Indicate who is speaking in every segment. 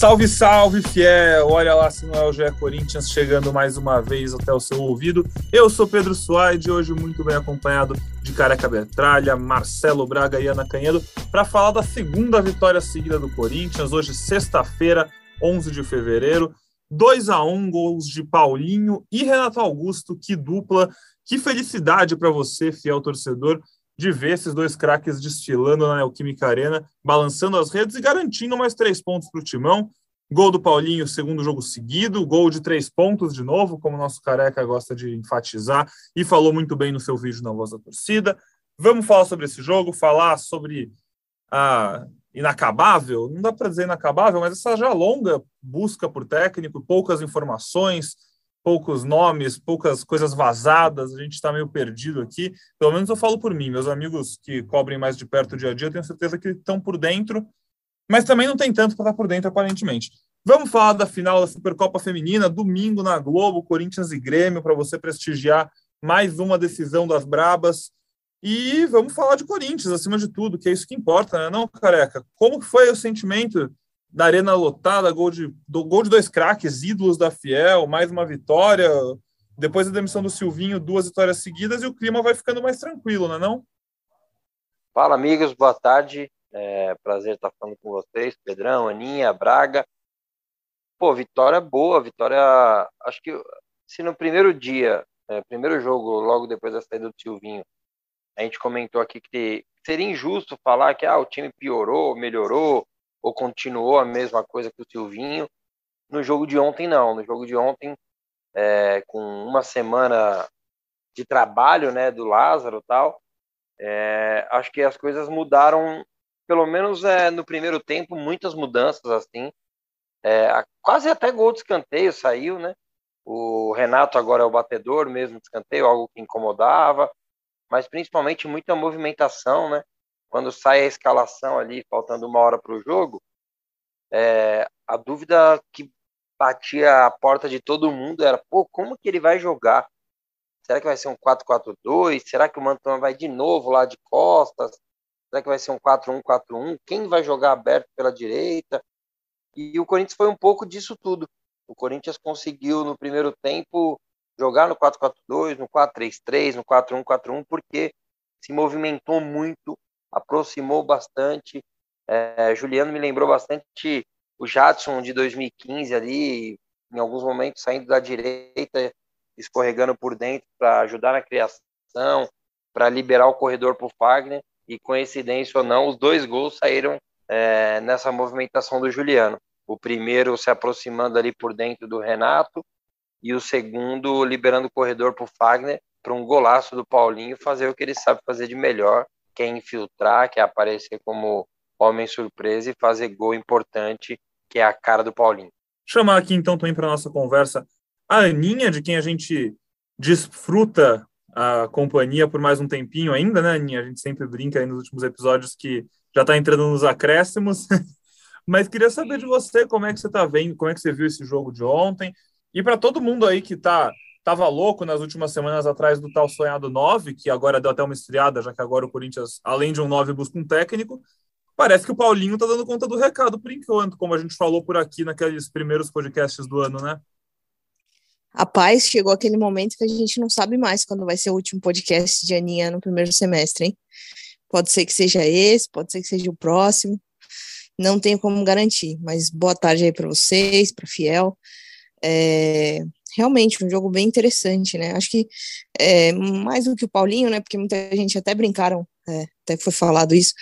Speaker 1: Salve, salve, fiel! Olha lá se não é o GE Corinthians chegando mais uma vez até o seu ouvido. Eu sou Pedro Suaide, hoje muito bem acompanhado de Careca Bertralha, Marcelo Braga e Ana Canhedo, para falar da segunda vitória seguida do Corinthians, hoje sexta-feira, 11 de fevereiro. 2 a 1 gols de Paulinho e Renato Augusto, que dupla, que felicidade para você, fiel torcedor de ver esses dois craques destilando na Neoquímica Arena, balançando as redes e garantindo mais três pontos para o Timão. Gol do Paulinho, segundo jogo seguido, gol de três pontos de novo, como o nosso careca gosta de enfatizar, e falou muito bem no seu vídeo na Voz da Torcida. Vamos falar sobre esse jogo, falar sobre a inacabável, não dá para dizer inacabável, mas essa já longa busca por técnico, poucas informações, poucos nomes, poucas coisas vazadas, a gente está meio perdido aqui. Pelo menos eu falo por mim, meus amigos que cobrem mais de perto o dia a dia, eu tenho certeza que estão por dentro, mas também não tem tanto para estar por dentro, aparentemente. Vamos falar da final da Supercopa Feminina, domingo na Globo, Corinthians e Grêmio, para você prestigiar mais uma decisão das Brabas. E vamos falar de Corinthians, acima de tudo, que é isso que importa, né? Não, careca? Como foi o sentimento da arena lotada, gol de, do, gol de dois craques, ídolos da Fiel, mais uma vitória. Depois da demissão do Silvinho, duas vitórias seguidas e o clima vai ficando mais tranquilo, não é não?
Speaker 2: Fala, amigos, boa tarde. É, prazer estar falando com vocês, Pedrão, Aninha, Braga. Pô, vitória boa, vitória. Acho que se no primeiro dia, é, primeiro jogo, logo depois da saída do Silvinho, a gente comentou aqui que seria injusto falar que ah, o time piorou, melhorou, ou continuou a mesma coisa que o Silvinho. No jogo de ontem, não. No jogo de ontem, é, com uma semana de trabalho né, do Lázaro tal, é, acho que as coisas mudaram, pelo menos é, no primeiro tempo, muitas mudanças assim. É, quase até gol de escanteio saiu, né? O Renato agora é o batedor mesmo de escanteio, algo que incomodava, mas principalmente muita movimentação, né? Quando sai a escalação ali, faltando uma hora para o jogo, é, a dúvida que batia a porta de todo mundo era, pô, como que ele vai jogar? Será que vai ser um 4-4-2? Será que o Mantuan vai de novo lá de costas? Será que vai ser um 4-1-4-1? Quem vai jogar aberto pela direita? E o Corinthians foi um pouco disso tudo. O Corinthians conseguiu no primeiro tempo jogar no 4-4-2, no 4-3-3, no 4-1-4-1, porque se movimentou muito, aproximou bastante. É, Juliano me lembrou bastante o Jadson de 2015 ali, em alguns momentos saindo da direita, escorregando por dentro para ajudar na criação, para liberar o corredor para o Fagner. E coincidência ou não, os dois gols saíram é, nessa movimentação do Juliano. O primeiro se aproximando ali por dentro do Renato e o segundo liberando o corredor para o Fagner para um golaço do Paulinho fazer o que ele sabe fazer de melhor, quer infiltrar, quer aparecer como homem surpresa e fazer gol importante, que é a cara do Paulinho.
Speaker 1: Chamar aqui então também para nossa conversa a Aninha, de quem a gente desfruta a companhia por mais um tempinho ainda, né, Aninha? A gente sempre brinca aí nos últimos episódios que já está entrando nos acréscimos. Mas queria saber de você como é que você está vendo, como é que você viu esse jogo de ontem. E para todo mundo aí que está estava louco nas últimas semanas atrás do tal sonhado 9, que agora deu até uma estreada, já que agora o Corinthians, além de um 9, busca um técnico. Parece que o Paulinho está dando conta do recado por enquanto, como a gente falou por aqui naqueles primeiros podcasts do ano, né?
Speaker 3: Rapaz, chegou aquele momento que a gente não sabe mais quando vai ser o último podcast de Aninha no primeiro semestre, hein? Pode ser que seja esse, pode ser que seja o próximo. Não tenho como garantir, mas boa tarde aí para vocês, para Fiel. É, realmente um jogo bem interessante, né? Acho que é, mais do que o Paulinho, né? Porque muita gente até brincaram, é, até foi falado isso,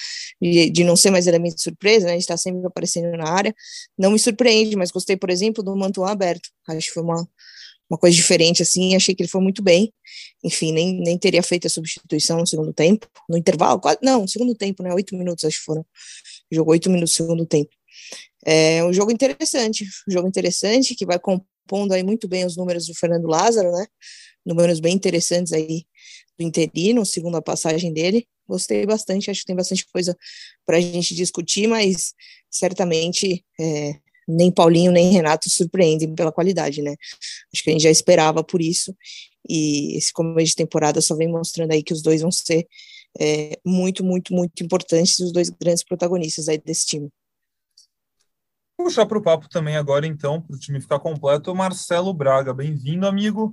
Speaker 3: de, de, não ser mais elemento de surpresa, né? A gente está sempre aparecendo na área. Não me surpreende, mas gostei, por exemplo, do Mantuan aberto. Acho que foi uma, uma coisa diferente, assim, achei que ele foi muito bem. Enfim, nem, nem teria feito a substituição no segundo tempo, no intervalo, quase, não, no segundo tempo, né? Oito minutos, acho que foram. Jogou oito minutos no segundo tempo. É um jogo interessante, um jogo interessante que vai compondo aí muito bem os números do Fernando Lázaro, né? Números bem interessantes aí do interino, segundo a passagem dele. Gostei bastante, acho que tem bastante coisa para a gente discutir, mas certamente é, nem Paulinho nem Renato surpreendem pela qualidade, né? Acho que a gente já esperava por isso, e esse começo de temporada só vem mostrando aí que os dois vão ser é, muito, muito, muito importantes, os dois grandes protagonistas aí desse time.
Speaker 1: Puxar para o papo também agora, então, para o time ficar completo, Marcelo Braga. Bem-vindo, amigo.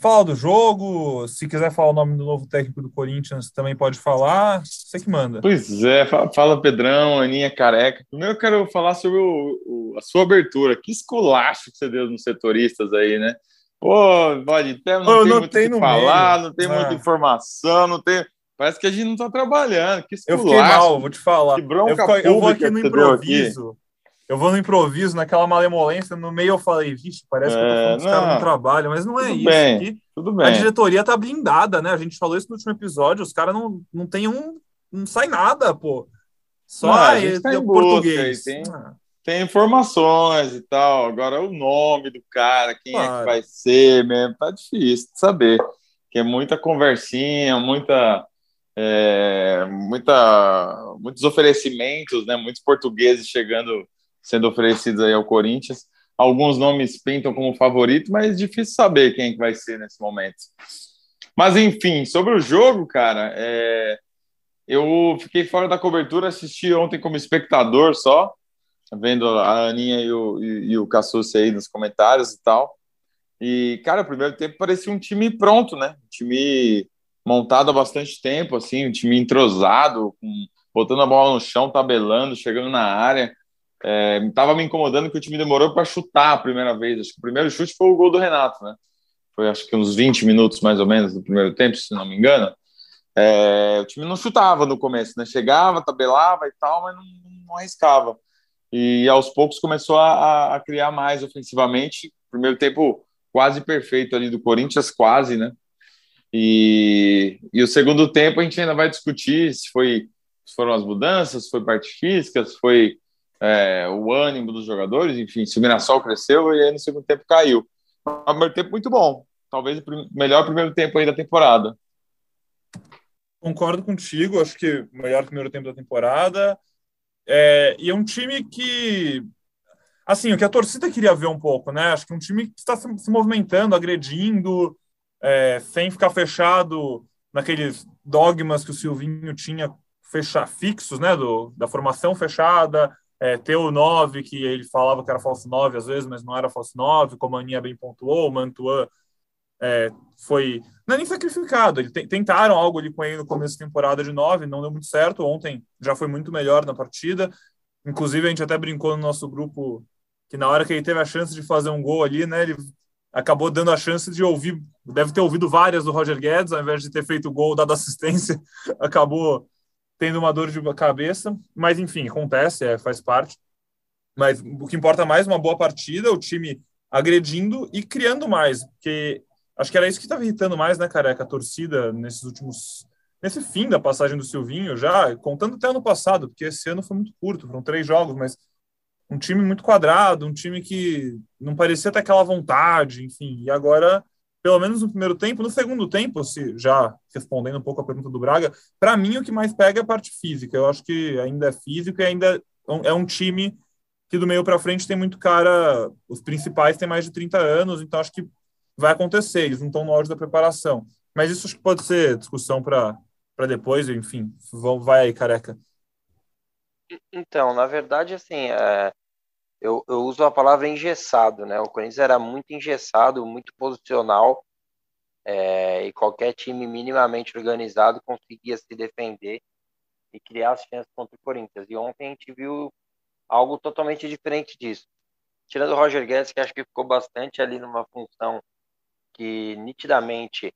Speaker 1: Fala do jogo, se quiser falar o nome do novo técnico do Corinthians, também pode falar, você que manda.
Speaker 4: Pois é, fala Pedrão, Aninha Careca. Primeiro eu quero falar sobre o, o, a sua abertura. Que esculacho que você deu nos setoristas aí, né? Pô, pode ter, não Pô, tem muito o que falar, meio. não tem ah. muita informação, não tem. Parece que a gente não tá trabalhando. Que
Speaker 1: esculacho. Eu fiquei mal, vou te falar. Que bronca eu, eu vou aqui no improviso. Eu vou no improviso, naquela malemolência, no meio eu falei, vixe, parece é, que eu tô falando os caras não trabalham, mas não é tudo isso.
Speaker 4: Bem, aqui, tudo bem.
Speaker 1: A diretoria tá blindada, né? A gente falou isso no último episódio, os caras não, não tem um. Não sai nada, pô. Só não,
Speaker 4: tá português. Tem, ah. tem informações e tal. Agora o nome do cara, quem claro. é que vai ser mesmo, tá difícil de saber. Que é muita conversinha, muita. É, muita, muitos oferecimentos, né? Muitos portugueses chegando sendo oferecidos aí ao Corinthians. Alguns nomes pintam como favorito, mas é difícil saber quem que vai ser nesse momento. Mas enfim, sobre o jogo, cara, é... eu fiquei fora da cobertura, assisti ontem como espectador só, vendo a Aninha e o, e, e o Cassucci aí nos comentários e tal. E, cara, o primeiro tempo parecia um time pronto, né? Um time montado há bastante tempo, assim, um time entrosado, com, botando a bola no chão, tabelando, chegando na área. Estava é, me incomodando que o time demorou para chutar a primeira vez. Acho que o primeiro chute foi o gol do Renato, né? Foi acho que uns 20 minutos mais ou menos do primeiro tempo, se não me engano. É, o time não chutava no começo, né? Chegava, tabelava e tal, mas não, não arriscava. E aos poucos começou a, a, criar mais ofensivamente. Primeiro tempo quase perfeito ali do Corinthians, quase, né? E, e o segundo tempo a gente ainda vai discutir se foi se foram as mudanças, se foi parte física, se foi é, o ânimo dos jogadores, enfim, se o Mirassol cresceu e aí no segundo tempo caiu. O primeiro tempo muito bom, talvez o melhor primeiro tempo aí da temporada.
Speaker 1: Concordo contigo, acho que o melhor primeiro tempo da temporada. É, e é um time que, assim, o que a torcida queria ver um pouco, né? Acho que um time que está se, se movimentando, agredindo, é, sem ficar fechado naqueles dogmas que o Silvinho tinha fechar fixos, né? Do, da formação fechada, é, ter o 9, que ele falava que era falso 9 às vezes, mas não era falso 9, como a Aninha bem pontuou, o Mantuan é, foi. Não é nem sacrificado, eles tentaram algo ali com ele no começo da temporada de 9, não deu muito certo. Ontem já foi muito melhor na partida. Inclusive, a gente até brincou no nosso grupo que na hora que ele teve a chance de fazer um gol ali, né, ele acabou dando a chance de ouvir, deve ter ouvido várias do Roger Guedes, ao invés de ter feito o gol, dado assistência, acabou tendo uma dor de cabeça, mas enfim, acontece, é, faz parte. Mas o que importa mais uma boa partida, o time agredindo e criando mais, porque acho que era isso que estava irritando mais, né, careca, a torcida nesses últimos nesse fim da passagem do Silvinho já, contando até ano passado, porque esse ano foi muito curto, foram três jogos, mas um time muito quadrado, um time que não parecia ter aquela vontade, enfim, e agora pelo menos no primeiro tempo. No segundo tempo, se já respondendo um pouco a pergunta do Braga, para mim o que mais pega é a parte física. Eu acho que ainda é físico e ainda é um time que do meio para frente tem muito cara. Os principais têm mais de 30 anos, então acho que vai acontecer. Eles não estão no auge da preparação. Mas isso acho que pode ser discussão para depois, enfim. Vão, vai aí, careca.
Speaker 2: Então, na verdade, assim, é, eu, eu uso a palavra engessado, né? O Corinthians era muito engessado, muito posicional, é, e qualquer time minimamente organizado conseguia se defender e criar as chances contra o Corinthians. E ontem a gente viu algo totalmente diferente disso. Tirando o Roger Guedes, que acho que ficou bastante ali numa função que nitidamente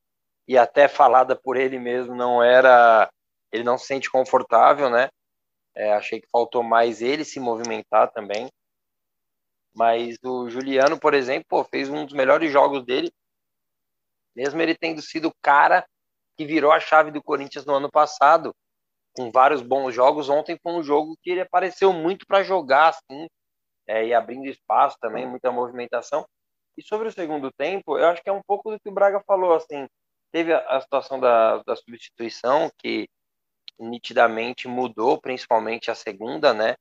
Speaker 2: e até falada por ele mesmo não era, ele não se sente confortável, né? É, achei que faltou mais ele se movimentar também. Mas o Juliano, por exemplo, pô, fez um dos melhores jogos dele, mesmo ele tendo sido o cara que virou a chave do Corinthians no ano passado, com vários bons jogos. Ontem foi um jogo que ele apareceu muito para jogar, assim, é, e abrindo espaço também, muita movimentação. E sobre o segundo tempo, eu acho que é um pouco do que o Braga falou, assim, teve a, situação da, da substituição, que nitidamente mudou, principalmente a segunda, né?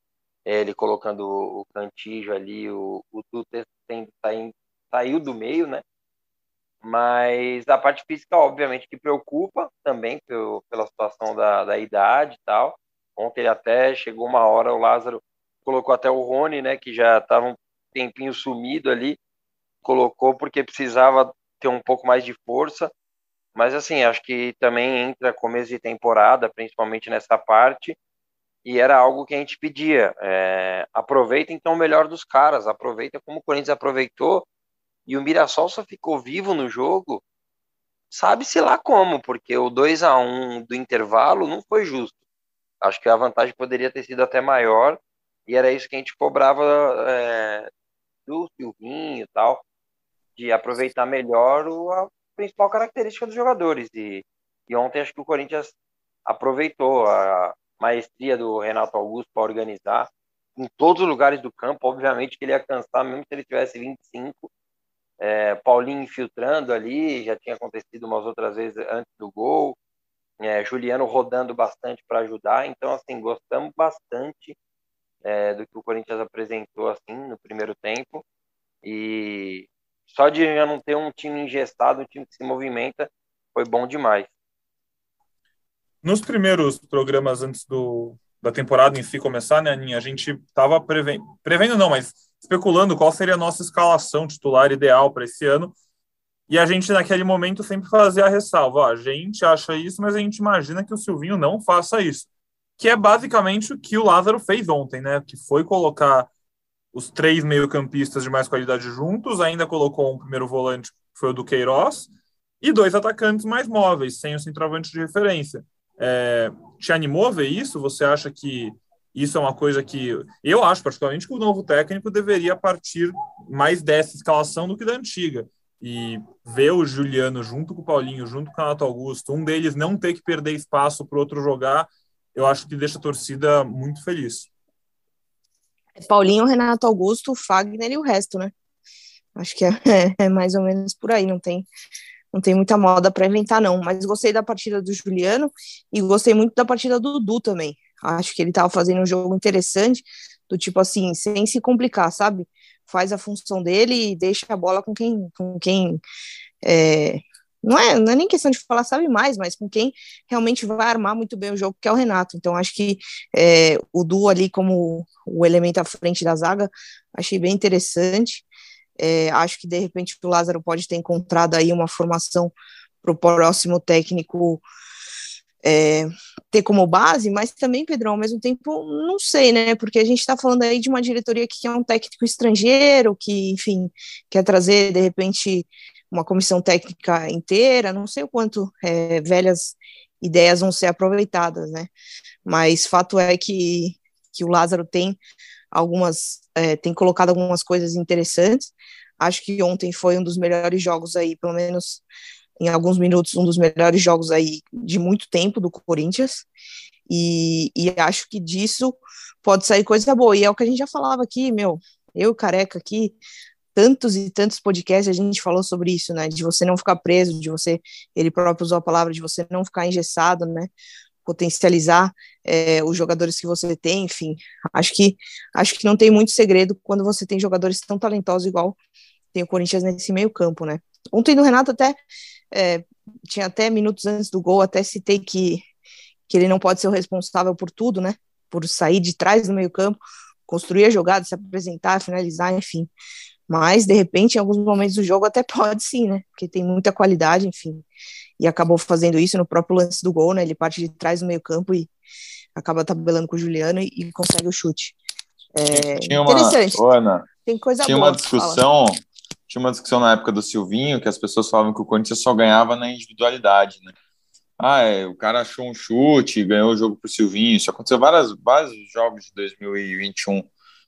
Speaker 2: Ele colocando o Cantijo ali, o, o Tuter saindo, saiu do meio, né? Mas a parte física, obviamente, que preocupa também pelo, pela situação da, da idade e tal. Ontem ele até chegou uma hora, o Lázaro colocou até o Rony, né, que já estava um tempinho sumido ali, colocou porque precisava ter um pouco mais de força. Mas assim, acho que também entra começo de temporada, principalmente nessa parte, e era algo que a gente pedia. É, aproveita então o melhor dos caras, aproveita como o Corinthians aproveitou, e o Mirassol só ficou vivo no jogo, sabe-se lá como, porque o 2 a 1 do intervalo não foi justo. Acho que a vantagem poderia ter sido até maior, e era isso que a gente cobrava é, do Silvinho e tal, de aproveitar melhor o, a principal característica dos jogadores. E, e ontem acho que o Corinthians aproveitou a maestria do Renato Augusto para organizar em todos os lugares do campo. Obviamente que ele ia cansar, mesmo se ele tivesse 25. É, Paulinho infiltrando ali, já tinha acontecido umas outras vezes antes do gol. É, Juliano rodando bastante para ajudar. Então, assim, gostamos bastante é, do que o Corinthians apresentou assim no primeiro tempo. E só de já não ter um time engessado, um time que se movimenta, foi bom demais.
Speaker 1: Nos primeiros programas antes do, da temporada em si começar, né, Aninha, a gente estava prevendo, prevendo não, mas especulando qual seria a nossa escalação titular ideal para esse ano. E a gente, naquele momento, sempre fazia a ressalva: ó, a gente acha isso, mas a gente imagina que o Silvinho não faça isso que é basicamente o que o Lázaro fez ontem, né? Que foi colocar os três meio-campistas de mais qualidade juntos, ainda colocou um primeiro volante, que foi o do Queiroz, e dois atacantes mais móveis, sem o centroavante de referência. É, te animou a ver isso? Você acha que isso é uma coisa que eu acho, particularmente, que o novo técnico deveria partir mais dessa escalação do que da antiga. E ver o Juliano junto com o Paulinho, junto com o Renato Augusto, um deles não ter que perder espaço para o outro jogar, eu acho que deixa a torcida muito feliz.
Speaker 3: Paulinho, Renato Augusto, Fagner e o resto, né? Acho que é, é mais ou menos por aí, não tem não tem muita moda para inventar não, mas gostei da partida do Juliano e gostei muito da partida do Dudu também. Acho que ele estava fazendo um jogo interessante, do tipo assim, sem se complicar, sabe? Faz a função dele e deixa a bola com quem com quem é, não é, não é nem questão de falar sabe mais, mas com quem realmente vai armar muito bem o jogo, que é o Renato. Então, acho que é, o duo ali como o elemento à frente da zaga, achei bem interessante. É, acho que, de repente, o Lázaro pode ter encontrado aí uma formação para o próximo técnico é, ter como base, mas também, Pedrão, ao mesmo tempo, não sei, né? Porque a gente está falando aí de uma diretoria que é um técnico estrangeiro, que, enfim, quer trazer, de repente, uma comissão técnica inteira, não sei o quanto é, velhas ideias vão ser aproveitadas, né? Mas fato é que, que o Lázaro tem algumas, é, tem colocado algumas coisas interessantes. Acho que ontem foi um dos melhores jogos aí, pelo menos em alguns minutos, um dos melhores jogos aí de muito tempo do Corinthians. E, e acho que disso pode sair coisa boa. E é o que a gente já falava aqui, meu, eu careca aqui, tantos e tantos podcasts a gente falou sobre isso, né? De você não ficar preso, de você, ele próprio usou a palavra, de você não ficar engessado, né? Potencializar é, os jogadores que você tem, enfim. Acho que acho que não tem muito segredo quando você tem jogadores tão talentosos igual tem o Corinthians nesse meio campo, né? Ontem no Renato até é, tinha até minutos antes do gol, até citei que que ele não pode ser o responsável por tudo, né? Por sair de trás do meio campo, construir a jogada, se apresentar, finalizar, enfim. Mas, de repente, em alguns momentos do jogo até pode sim, né? Porque tem muita qualidade, enfim. E acabou fazendo isso no próprio lance do gol, né? Ele parte de trás do meio campo e acaba tabelando com o Juliano e, e consegue o chute. É,
Speaker 4: tinha uma, interessante. Ana,
Speaker 3: tem coisa
Speaker 4: tinha
Speaker 3: boa
Speaker 4: uma discussão, tinha uma discussão na época do Silvinho que as pessoas falavam que o Corinthians só ganhava na individualidade, né? Ah, é, o cara achou um chute, ganhou o jogo pro Silvinho. Isso aconteceu várias, vários jogos de 2021,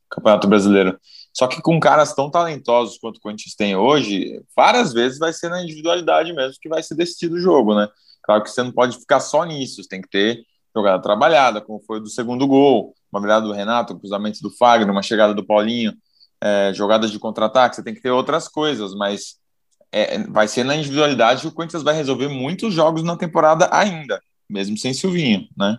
Speaker 4: Campeonato Brasileiro. Só que com caras tão talentosos quanto o Corinthians tem hoje, várias vezes vai ser na individualidade mesmo que vai ser decidido o jogo, né? Claro que você não pode ficar só nisso, você tem que ter jogada trabalhada, como foi do segundo gol, uma virada do Renato, um cruzamento do Fagner, uma chegada do Paulinho, é, jogadas de contra-ataque, você tem que ter outras coisas, mas é, vai ser na individualidade que o Corinthians vai resolver muitos jogos na temporada ainda, mesmo sem Silvinho, né?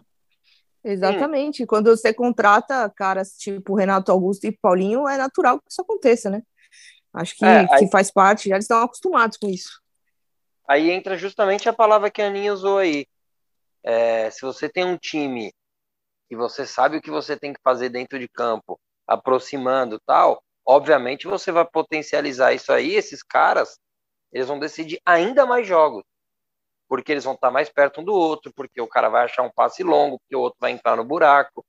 Speaker 3: Exatamente. Hum. Quando você contrata caras tipo Renato Augusto e Paulinho, é natural que isso aconteça, né? Acho que, é, aí... que faz parte, já eles estão acostumados com isso.
Speaker 2: Aí entra justamente a palavra que a Aninha usou aí. É, se você tem um time e você sabe o que você tem que fazer dentro de campo aproximando tal, obviamente você vai potencializar isso aí, esses caras, eles vão decidir ainda mais jogos, porque eles vão estar mais perto um do outro, porque o cara vai achar um passe longo, porque o outro vai entrar no buraco,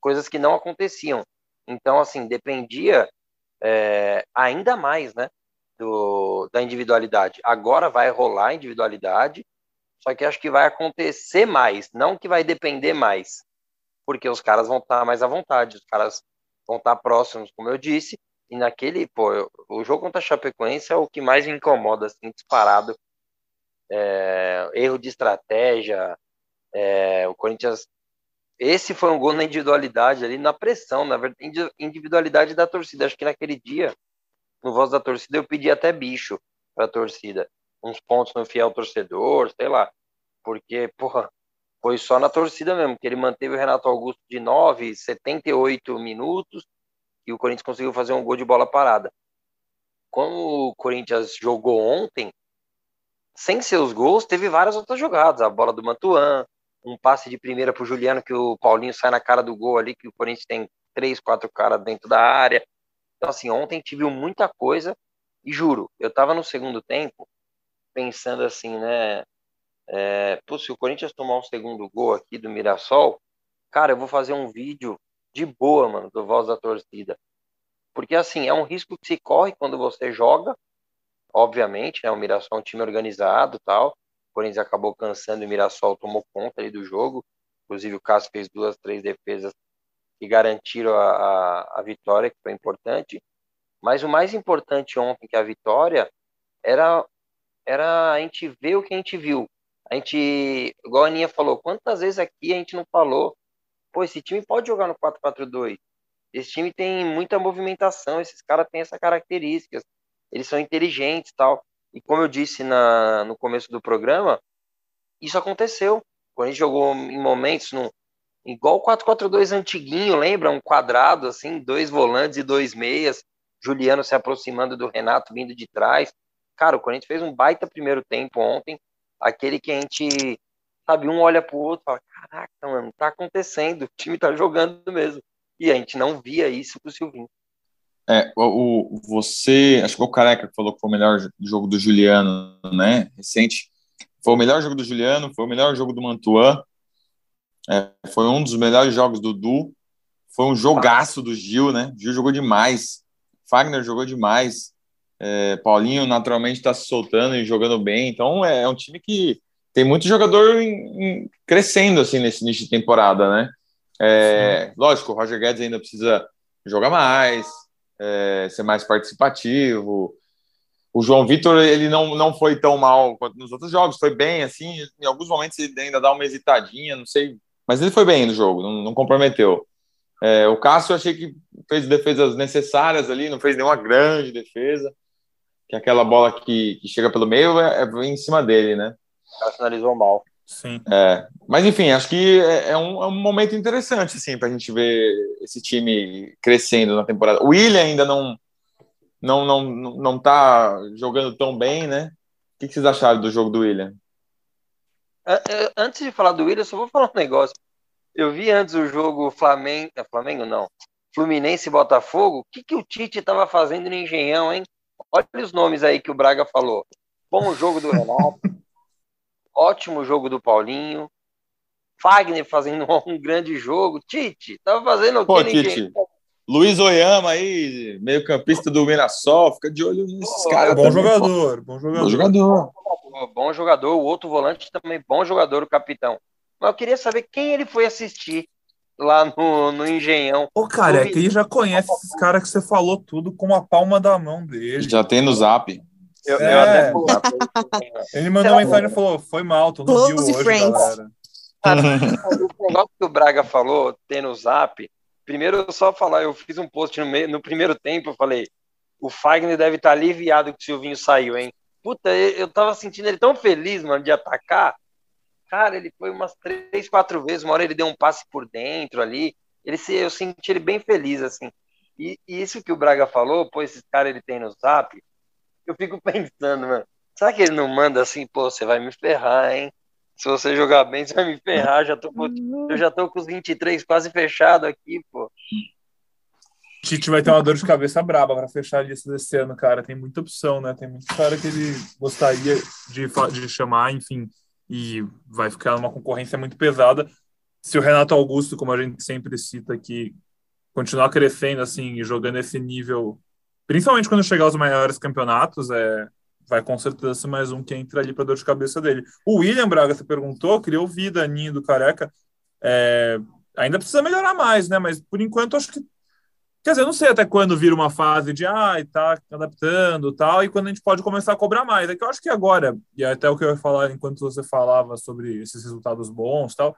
Speaker 2: coisas que não aconteciam. Então, assim, dependia é, ainda mais, né, do, da individualidade. Agora vai rolar individualidade, só que acho que vai acontecer mais, não que vai depender mais, porque os caras vão estar mais à vontade, os caras vão estar próximos, como eu disse, e naquele, pô, o jogo contra a Chapecoense é o que mais me incomoda, assim, disparado. É, erro de estratégia, é, o Corinthians. Esse foi um gol na individualidade ali, na pressão, na verdade, individualidade da torcida. Acho que naquele dia, no voz da torcida, eu pedi até bicho para a torcida. Uns pontos no fiel torcedor, sei lá. Porque, porra, foi só na torcida mesmo, que ele manteve o Renato Augusto de 9, 78 minutos, e o Corinthians conseguiu fazer um gol de bola parada. Como o Corinthians jogou ontem, sem seus gols, teve várias outras jogadas. A bola do Mantuan, um passe de primeira para o Juliano, que o Paulinho sai na cara do gol ali, que o Corinthians tem três, quatro caras dentro da área. Então, assim, ontem tive muita coisa, e juro, eu estava no segundo tempo pensando assim, né? É, pô, se o Corinthians tomar um segundo gol aqui do Mirassol, cara, eu vou fazer um vídeo de boa, mano, do voz da torcida. Porque, assim, é um risco que se corre quando você joga, obviamente, né? O Mirassol é um time organizado tal. Corinthians acabou cansando e o Mirassol tomou conta ali do jogo. Inclusive, o Cássio fez duas, três defesas que garantiram a, a, a vitória, que foi importante. Mas o mais importante ontem que a vitória era, era a gente ver o que a gente viu. A gente, igual a Aninha falou, quantas vezes aqui a gente não falou pô, esse time pode jogar no 4-4-2. Esse time tem muita movimentação, esses caras têm essa características. Eles são inteligentes tal. E como eu disse na, no começo do programa, isso aconteceu. Quando a gente jogou em momentos no, igual o 4-4-2 antiguinho, lembra? Um quadrado, assim, dois volantes e dois meias. Juliano se aproximando do Renato vindo de trás. Cara, o Corinthians fez um baita primeiro tempo ontem. Aquele que a gente sabe? Um olha pro outro e fala, caraca, mano, tá acontecendo, o time tá jogando mesmo. E a gente não via isso pro Silvinho.
Speaker 4: É, o, você, acho que o Careca que falou que foi o melhor jogo do Juliano, né, recente, foi o melhor jogo do Juliano, foi o melhor jogo do Mantuan, é, foi um dos melhores jogos do Du, foi um jogaço do Gil, né, Gil jogou demais, Fagner jogou demais, é, Paulinho naturalmente está se soltando e jogando bem, então é, é um time que tem muito jogador em, em, crescendo assim nesse início de temporada, né? É, lógico, o Roger Guedes ainda precisa jogar mais, é, ser mais participativo. O João Vitor ele não, não foi tão mal quanto nos outros jogos, foi bem assim. Em alguns momentos ele ainda dá uma hesitadinha, não sei, mas ele foi bem no jogo, não, não comprometeu. É, o Cássio eu achei que fez defesas necessárias ali, não fez nenhuma grande defesa, que aquela bola que, que chega pelo meio é, é em cima dele, né?
Speaker 2: O cara finalizou mal.
Speaker 4: Sim. É, mas enfim, acho que é, é, um, é um momento interessante assim para a gente ver esse time crescendo na temporada. O William ainda não não não não tá jogando tão bem, né? O que, que vocês acharam do jogo do William?
Speaker 2: Antes de falar do William, só vou falar um negócio. Eu vi antes o jogo Flamengo, é Flamengo não, Fluminense e Botafogo. O que, que o Tite estava fazendo no Engenhão, hein? Olha os nomes aí que o Braga falou. Bom jogo do Renato, ótimo jogo do Paulinho. Fagner fazendo um grande jogo. Tite, tava fazendo o que
Speaker 4: Tite. Luiz Oyama aí, meio campista do Mirassol, fica de olho nesses caras.
Speaker 1: Bom jogador, bom jogador, bom jogador.
Speaker 2: Bom jogador, o outro volante também, bom jogador, o capitão. Mas eu queria saber quem ele foi assistir lá no, no Engenhão.
Speaker 1: Ô, cara, é que ele já conhece esses caras que você falou tudo com a palma da mão dele.
Speaker 4: Já tem no zap.
Speaker 1: Eu, é. eu até... Ele mandou uma mensagem e falou: foi mal, tu não viu hoje, friends. galera.
Speaker 2: o negócio que o Braga falou, tem no zap. Primeiro, eu só falar, eu fiz um post no, meio, no primeiro tempo, eu falei: o Fagner deve estar aliviado que o Silvinho saiu, hein? Puta, eu tava sentindo ele tão feliz, mano, de atacar. Cara, ele foi umas três, quatro vezes. Uma hora ele deu um passe por dentro ali. Ele se, eu senti ele bem feliz, assim. E, e isso que o Braga falou, pô, esse cara ele tem no zap eu fico pensando, mano, será que ele não manda assim, pô, você vai me ferrar, hein? Se você jogar bem, você vai me ferrar. Já tô, eu já tô com os 23 quase fechado aqui, pô.
Speaker 1: Tite vai ter uma dor de cabeça braba para fechar a lista desse ano, cara. Tem muita opção, né? Tem muito cara que ele gostaria de, de chamar, enfim, e vai ficar numa concorrência muito pesada. Se o Renato Augusto, como a gente sempre cita aqui, continuar crescendo assim e jogando esse nível, principalmente quando chegar aos maiores campeonatos, é, vai com certeza ser mais um que entra ali para dor de cabeça dele. O William Braga, você perguntou, queria ouvir da Ninho do Careca. É, ainda precisa melhorar mais, né? Mas por enquanto acho que Quer dizer, eu não sei até quando vira uma fase de ah, tá adaptando tal, e quando a gente pode começar a cobrar mais. É que eu acho que agora, e é até o que eu ia falar enquanto você falava sobre esses resultados bons tal,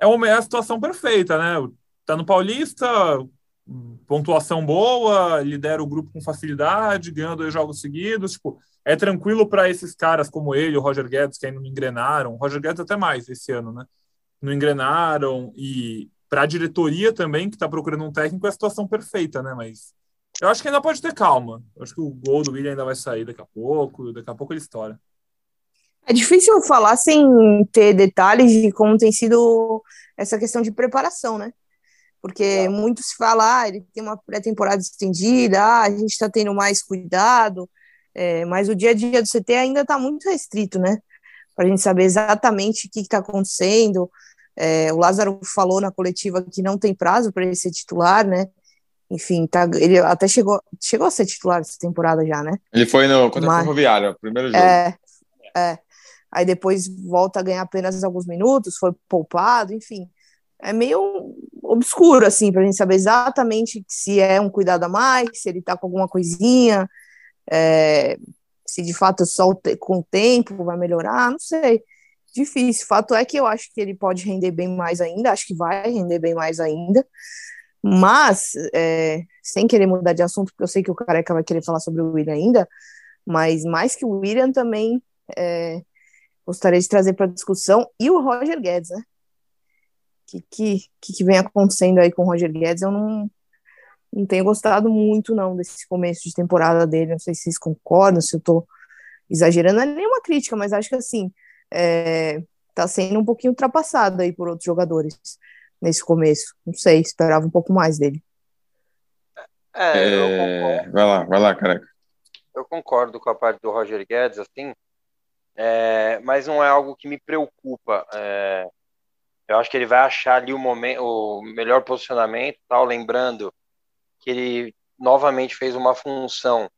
Speaker 1: é, uma, é a situação perfeita, né? Tá no Paulista, pontuação boa, lidera o grupo com facilidade, ganhando dois jogos seguidos. Tipo, é tranquilo para esses caras como ele, o Roger Guedes, que ainda não engrenaram. O Roger Guedes até mais esse ano, né? Não engrenaram e para a diretoria também, que está procurando um técnico, é a situação perfeita, né? Mas eu acho que ainda pode ter calma. Eu acho que o gol do William ainda vai sair daqui a pouco, daqui a pouco ele estoura.
Speaker 3: É difícil falar sem ter detalhes de como tem sido essa questão de preparação, né? Porque é. muito se fala, ah, ele tem uma pré-temporada estendida, ah, a gente está tendo mais cuidado, é, mas o dia a dia do CT ainda está muito restrito, né? Para a gente saber exatamente o que está acontecendo, é, o Lázaro falou na coletiva que não tem prazo para ele ser titular, né? Enfim, tá, ele até chegou, chegou a ser titular essa temporada já, né?
Speaker 4: Ele foi no contra Mas, Ferroviário, primeiro jogo.
Speaker 3: É, é. Aí depois volta a ganhar apenas alguns minutos, foi poupado, enfim. É meio obscuro, assim, para a gente saber exatamente se é um cuidado a mais, se ele tá com alguma coisinha, é, se de fato só com o tempo vai melhorar, não sei difícil. Fato é que eu acho que ele pode render bem mais ainda, acho que vai render bem mais ainda. Mas, é, sem querer mudar de assunto, porque eu sei que o Careca vai querer falar sobre o William ainda, mas mais que o William também é, gostaria de trazer para discussão, e o Roger Guedes, né? O que, que, que vem acontecendo aí com o Roger Guedes, eu não, não tenho gostado muito, não, desse começo de temporada dele. Não sei se vocês concordam, se eu estou exagerando. Não é nenhuma crítica, mas acho que assim, está é, sendo um pouquinho ultrapassado aí por outros jogadores nesse começo. Não sei, esperava um pouco mais dele.
Speaker 2: É, é
Speaker 4: vai lá, vai lá, careca.
Speaker 2: Eu concordo com a parte do Roger Guedes, assim, é, mas não é algo que me preocupa. É, eu acho que ele vai achar ali o momento, o melhor posicionamento, tal. Lembrando que ele novamente fez uma função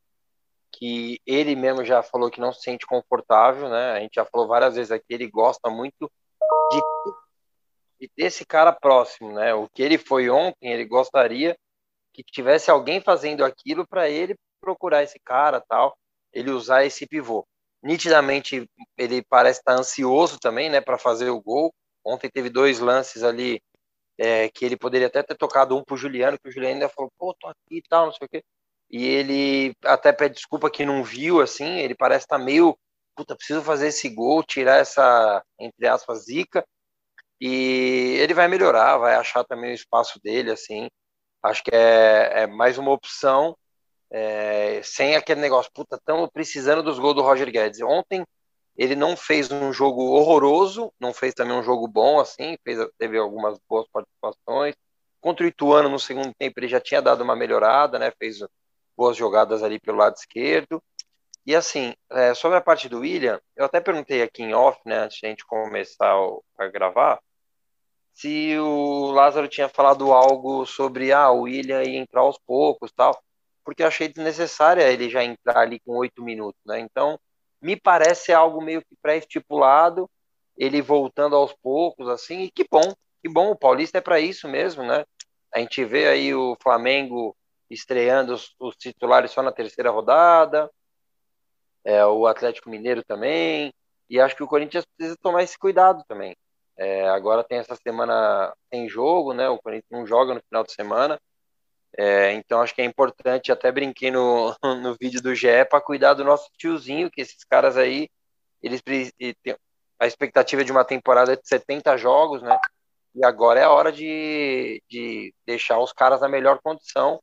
Speaker 2: que ele mesmo já falou que não se sente confortável, né? A gente já falou várias vezes aqui, ele gosta muito de, de ter esse cara próximo, né? O que ele foi ontem, ele gostaria que tivesse alguém fazendo aquilo para ele procurar esse cara, tal, ele usar esse pivô. Nitidamente ele parece estar ansioso também, né, para fazer o gol. Ontem teve dois lances ali é, que ele poderia até ter tocado um pro Juliano, que o Juliano ainda falou, pô, tô aqui e tal, não sei o quê. E ele até pede desculpa que não viu, assim, ele parece estar tá meio, puta, preciso fazer esse gol, tirar essa, entre aspas, zica, e ele vai melhorar, vai achar também o espaço dele, assim, acho que é, é mais uma opção, é, sem aquele negócio, puta, estamos precisando dos gols do Roger Guedes. Ontem ele não fez um jogo horroroso, não fez também um jogo bom, assim, fez, teve algumas boas participações, contra o Ituano no segundo tempo ele já tinha dado uma melhorada, né, fez boas jogadas ali pelo lado esquerdo. E assim, é, sobre a parte do William, eu até perguntei aqui em off, né, antes de a gente começar a gravar, se o Lázaro tinha falado algo sobre ah, o William ia entrar aos poucos tal, porque eu achei desnecessária ele já entrar ali com oito minutos, né? Então, me parece algo meio que pré-estipulado, ele voltando aos poucos, assim, e que bom, que bom, o Paulista é para isso mesmo, né? A gente vê aí o Flamengo estreando os, os titulares só na terceira rodada, é, o Atlético Mineiro também, e acho que o Corinthians precisa tomar esse cuidado também. É, agora tem essa semana tem jogo, né? O Corinthians não joga no final de semana, é, então acho que é importante, até brinquei no, no vídeo do GE, para cuidar do nosso tiozinho, que esses caras aí, eles a expectativa de uma temporada de 70 jogos, né? E agora é a hora de, de deixar os caras na melhor condição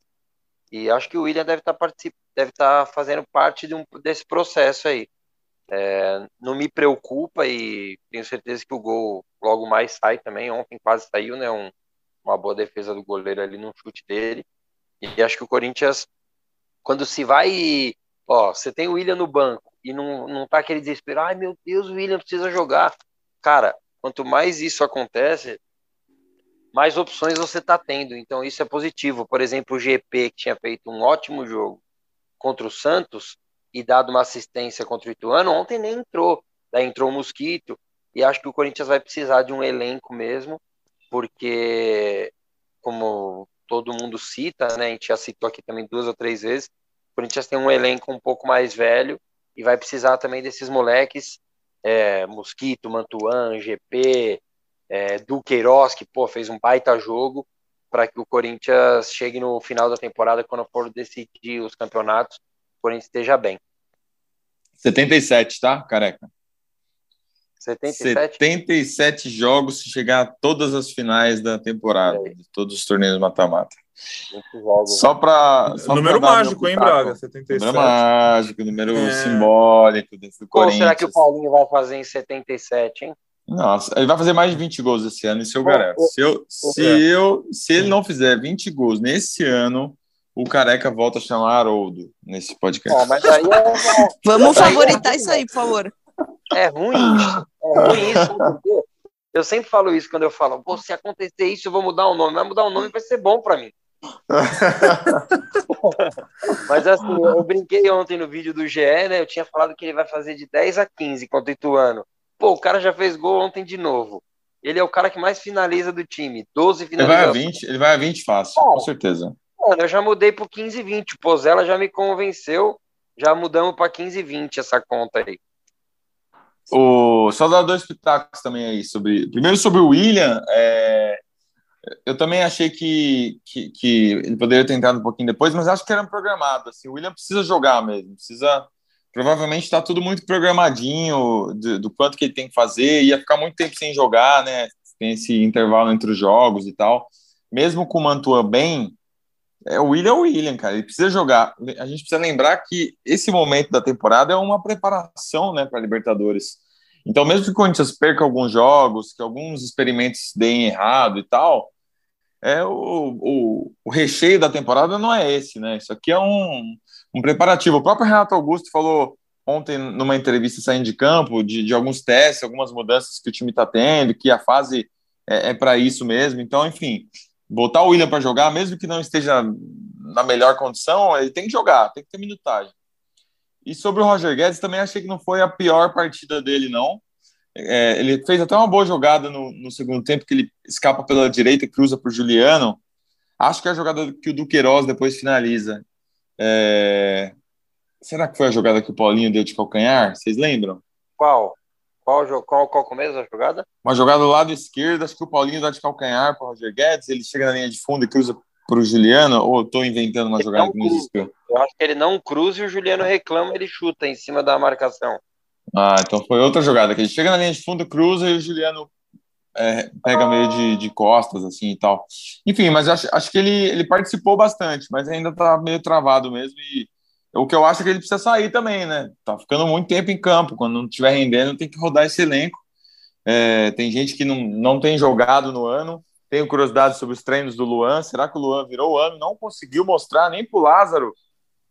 Speaker 2: e acho que o William deve estar tá deve estar tá fazendo parte de um, desse processo aí. É, não me preocupa e tenho certeza que o gol logo mais sai também. Ontem quase saiu, né? Um, uma boa defesa do goleiro ali no chute dele. E acho que o Corinthians, quando se vai, ó, você tem o William no banco e não, não tá aquele desespero, ai meu Deus, o William precisa jogar. Cara, quanto mais isso acontece, mais opções você tá tendo. Então isso é positivo. Por exemplo, o GP, que tinha feito um ótimo jogo contra o Santos e dado uma assistência contra o Ituano, ontem nem entrou. Daí entrou o Mosquito. E acho que o Corinthians vai precisar de um elenco mesmo, porque, como todo mundo cita, né? A gente já citou aqui também duas ou três vezes. O Corinthians tem um elenco um pouco mais velho e vai precisar também desses moleques, é, Mosquito, Mantuan, GP, é, Duqueiroz, que pô, fez um baita jogo, para que o Corinthians chegue no final da temporada, quando for decidir os campeonatos, o Corinthians esteja bem.
Speaker 4: 77, tá, careca?
Speaker 2: 77?
Speaker 4: 77 jogos se chegar a todas as finais da temporada, é. de todos os torneios mata-mata. Só para.
Speaker 1: Número pra mágico, hein, Braga? 77.
Speaker 4: Número mágico, número é. simbólico desse do Qual
Speaker 2: será que o Paulinho vai fazer em 77, hein?
Speaker 4: Nossa, ele vai fazer mais de 20 gols esse ano, isso eu garanto. Se, eu, se, eu, se ele não fizer 20 gols nesse ano, o Careca volta a chamar Haroldo nesse podcast.
Speaker 3: mas aí é... Vamos favoritar isso aí, por favor.
Speaker 2: É ruim, é ruim isso. Eu sempre falo isso quando eu falo, Pô, se acontecer isso, eu vou mudar o nome. Vai mudar o nome vai ser bom para mim. Mas assim, eu brinquei ontem no vídeo do GE, né? Eu tinha falado que ele vai fazer de 10 a 15 contra o Ituano. Pô, o cara já fez gol ontem de novo. Ele é o cara que mais finaliza do time. 12 finalizações.
Speaker 4: Ele vai a 20, ele vai a 20 fácil, com certeza.
Speaker 2: Mano, eu já mudei pro 15 e 20. O Pozella já me convenceu. Já mudamos para 15 e 20 essa conta aí.
Speaker 4: O, só dar dois pitacos também aí sobre. Primeiro sobre o William. É, eu também achei que, que, que, ele poderia ter entrado um pouquinho depois, mas acho que era programado. Assim, o William precisa jogar mesmo. Precisa. Provavelmente está tudo muito programadinho do, do, quanto que ele tem que fazer. Ia ficar muito tempo sem jogar, né? Tem esse intervalo entre os jogos e tal. Mesmo com o Mantua bem, é, o William é o William, cara. Ele precisa jogar. A gente precisa lembrar que esse momento da temporada é uma preparação, né, para Libertadores. Então, mesmo que o Corinthians perca alguns jogos, que alguns experimentos deem errado e tal, é o, o, o recheio da temporada não é esse, né? Isso aqui é um, um preparativo. O próprio Renato Augusto falou ontem numa entrevista saindo de campo de, de alguns testes, algumas mudanças que o time está tendo, que a fase é, é para isso mesmo. Então, enfim, botar o William para jogar, mesmo que não esteja na melhor condição, ele tem que jogar, tem que ter minutagem. E sobre o Roger Guedes, também achei que não foi a pior partida dele, não. É, ele fez até uma boa jogada no, no, segundo tempo, que ele escapa pela direita e cruza para o Juliano. Acho que é a jogada que o Duqueiroz depois finaliza. É... Será que foi a jogada que o Paulinho deu de calcanhar? Vocês lembram?
Speaker 2: Qual? Qual, qual, qual começo da jogada?
Speaker 4: Uma jogada do lado esquerdo, acho que o Paulinho dá de calcanhar para o Roger Guedes, ele chega na linha de fundo e cruza para o Juliano, ou estou inventando uma ele jogada que não existiu?
Speaker 2: Eu acho que ele não cruza e o Juliano reclama, ele chuta em cima da marcação.
Speaker 4: Ah, então foi outra jogada, que ele chega na linha de fundo, cruza e o Juliano é, pega meio de, de costas, assim e tal. Enfim, mas acho, acho que ele, ele participou bastante, mas ainda está meio travado mesmo e o que eu acho é que ele precisa sair também, né? Tá ficando muito tempo em campo. Quando não estiver rendendo, tem que rodar esse elenco. É, tem gente que não, não tem jogado no ano. Tenho curiosidade sobre os treinos do Luan. Será que o Luan virou o ano? Não conseguiu mostrar nem pro Lázaro,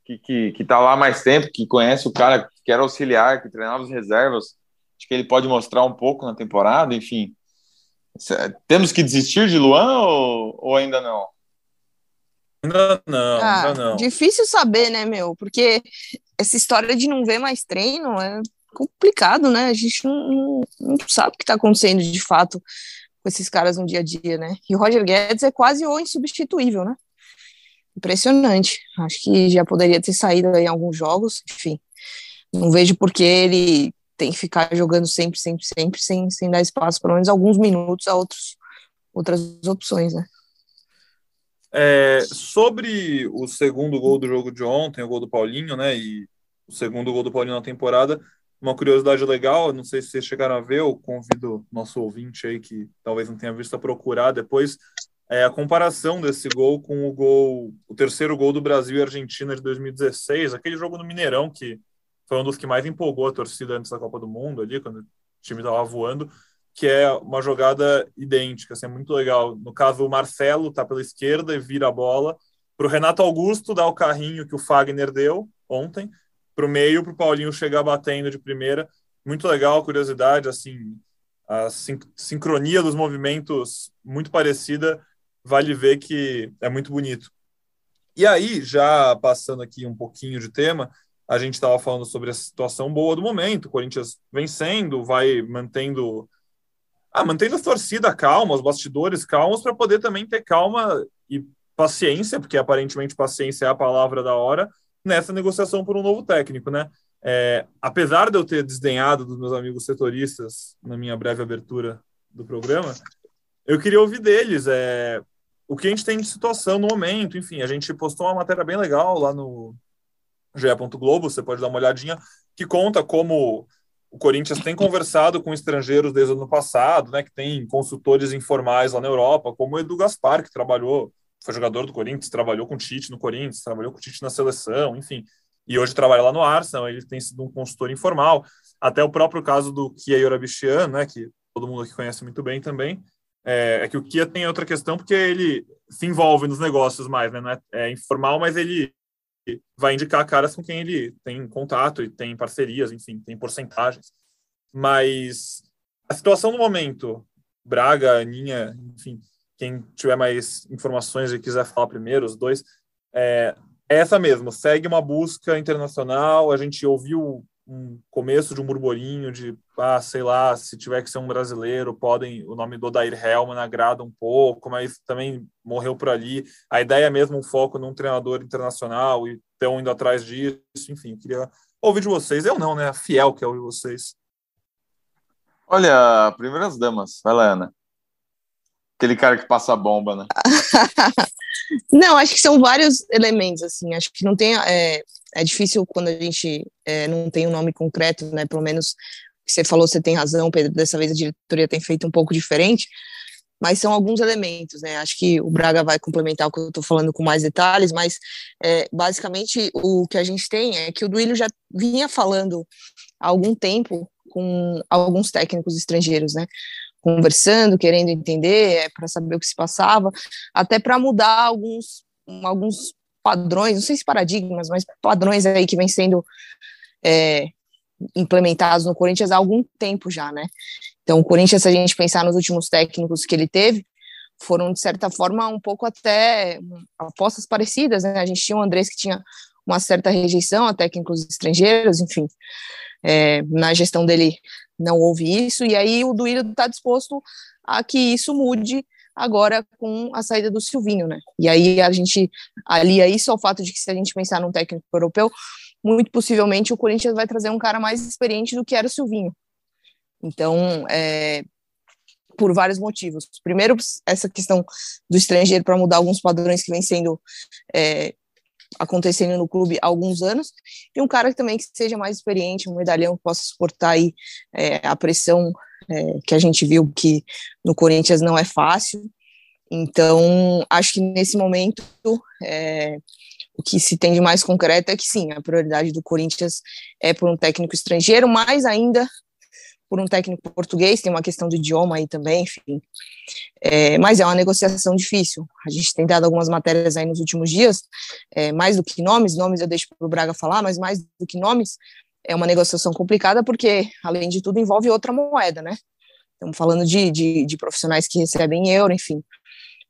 Speaker 4: que, que, que tá lá mais tempo, que conhece o cara que era auxiliar, que treinava as reservas. Acho que ele pode mostrar um pouco na temporada, enfim. Temos que desistir de Luan ou, ou ainda não?
Speaker 1: Ainda não, ah, ainda não.
Speaker 3: Difícil saber, né, meu? Porque essa história de não ver mais treino é complicado, né? A gente não, não, sabe o que está acontecendo de fato com esses caras no dia a dia, né? E o Roger Guedes é quase o insubstituível, né? Impressionante. Acho que já poderia ter saído em alguns jogos, enfim. Não vejo por que ele tem que ficar jogando sempre, sempre, sempre, sem, sem dar espaço, pelo menos alguns minutos a outros, outras opções, né?
Speaker 1: É, sobre o segundo gol do jogo de ontem, o gol do Paulinho, né? E o segundo gol do Paulinho na temporada, uma curiosidade legal, não sei se vocês chegaram a ver, eu convido nosso ouvinte aí que talvez não tenha visto a procurar depois é, a comparação desse gol com o gol, o terceiro gol do Brasil e Argentina de 2016, aquele jogo no Mineirão que foi um dos que mais empolgou a torcida antes da Copa do Mundo ali, quando o time estava voando que é uma jogada idêntica, assim, é muito legal. No caso, o Marcelo tá pela esquerda e vira a bola para o Renato Augusto dar o carrinho que o Fagner deu ontem, para o meio, para o Paulinho chegar batendo de primeira. Muito legal, curiosidade, assim, a sincronia dos movimentos muito parecida, vale ver que é muito bonito. E aí, já passando aqui um pouquinho de tema, a gente estava falando sobre a situação boa do momento, Corinthians vencendo, vai mantendo ah, mantendo a torcida calma, os bastidores calmos, para poder também ter calma e paciência, porque aparentemente paciência é a palavra da hora, nessa negociação por um novo técnico, né? É, apesar de eu ter desdenhado dos meus amigos setoristas na minha breve abertura do programa, eu queria ouvir deles é, o que a gente tem de situação no momento. Enfim, a gente postou uma matéria bem legal lá no GE. Globo, você pode dar uma olhadinha, que conta como o Corinthians tem conversado com estrangeiros desde o ano passado, né, que tem consultores informais lá na Europa, como o Edu Gaspar, que trabalhou, foi jogador do Corinthians, trabalhou com o Tite no Corinthians, trabalhou com o Tite na seleção, enfim, e hoje trabalha lá no Arsenal, ele tem sido um consultor informal, até o próprio caso do Kia Yorabichian, né, que todo mundo aqui conhece muito bem também, é, é, que o Kia tem outra questão porque ele se envolve nos negócios mais, né, é, é informal, mas ele vai indicar caras com quem ele tem contato e tem parcerias, enfim, tem porcentagens. Mas a situação no momento, Braga, Aninha, enfim, quem tiver mais informações e quiser falar primeiro, os dois, é, é essa mesmo, segue uma busca internacional, a gente ouviu um começo de um burburinho de, ah, sei lá, se tiver que ser um brasileiro, podem, o nome do Odair Helman agrada um pouco, mas também morreu por ali. A ideia é mesmo um foco num treinador internacional e estão indo atrás disso, enfim, queria ouvir de vocês. Eu não, né? Fiel que é ouvir vocês.
Speaker 4: Olha, primeiras damas, vai lá, Ana. Aquele cara que passa a bomba, né?
Speaker 3: não, acho que são vários elementos, assim, acho que não tem, é, é difícil quando a gente é, não tem um nome concreto, né? Pelo menos que você falou, você tem razão, Pedro. Dessa vez a diretoria tem feito um pouco diferente, mas são alguns elementos, né? Acho que o Braga vai complementar o que eu estou falando com mais detalhes, mas é, basicamente o que a gente tem é que o Duílio já vinha falando há algum tempo com alguns técnicos estrangeiros, né? Conversando, querendo entender, é, para saber o que se passava, até para mudar alguns, alguns padrões, não sei se paradigmas, mas padrões aí que vem sendo é, implementados no Corinthians há algum tempo já, né? Então, o Corinthians, se a gente pensar nos últimos técnicos que ele teve, foram, de certa forma, um pouco até apostas parecidas, né? A gente tinha o Andrés que tinha uma certa rejeição a técnicos estrangeiros, enfim. É, na gestão dele não houve isso, e aí o Duílio está disposto a que isso mude agora com a saída do Silvinho, né? E aí a gente alia isso ao fato de que se a gente pensar num técnico europeu, muito possivelmente o Corinthians vai trazer um cara mais experiente do que era o Silvinho. Então, é, por vários motivos. Primeiro, essa questão do estrangeiro para mudar alguns padrões que vem sendo é, acontecendo no clube há alguns anos, e um cara também que seja mais experiente, um medalhão que possa suportar aí é, a pressão é, que a gente viu que no Corinthians não é fácil. Então, acho que nesse momento é, o que se tem de mais concreto é que sim, a prioridade do Corinthians é por um técnico estrangeiro, mais ainda por um técnico português, tem uma questão de idioma aí também, enfim. É, mas é uma negociação difícil. A gente tem dado algumas matérias aí nos últimos dias, é, mais do que nomes, nomes eu deixo para o Braga falar, mas mais do que nomes, é uma negociação complicada porque, além de tudo, envolve outra moeda, né? Estamos falando de, de, de profissionais que recebem euro, enfim.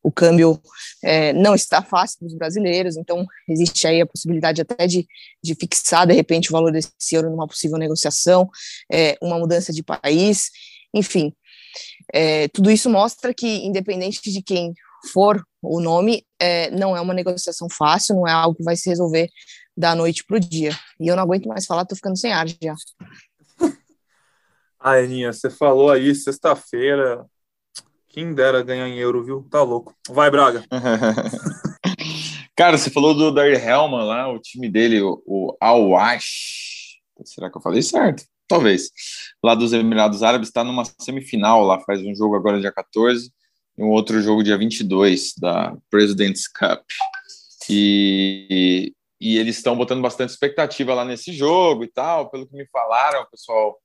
Speaker 3: O câmbio é, não está fácil para os brasileiros, então existe aí a possibilidade até de, de fixar, de repente, o valor desse euro numa possível negociação, é, uma mudança de país, enfim. É, tudo isso mostra que, independente de quem for o nome, é, não é uma negociação fácil, não é algo que vai se resolver da noite para o dia. E eu não aguento mais falar, tô ficando sem ar já.
Speaker 1: Ai, Aninha, você falou aí sexta-feira. Quem dera ganhar em euro, viu? Tá louco. Vai, Braga.
Speaker 4: Cara, você falou do Daryl Helman lá, o time dele, o, o Al-Wash. Será que eu falei certo? Talvez. Lá dos Emirados Árabes, está numa semifinal lá, faz um jogo agora dia 14 e um outro jogo dia 22 da President's Cup. E, e eles estão botando bastante expectativa lá nesse jogo e tal. Pelo que me falaram, o pessoal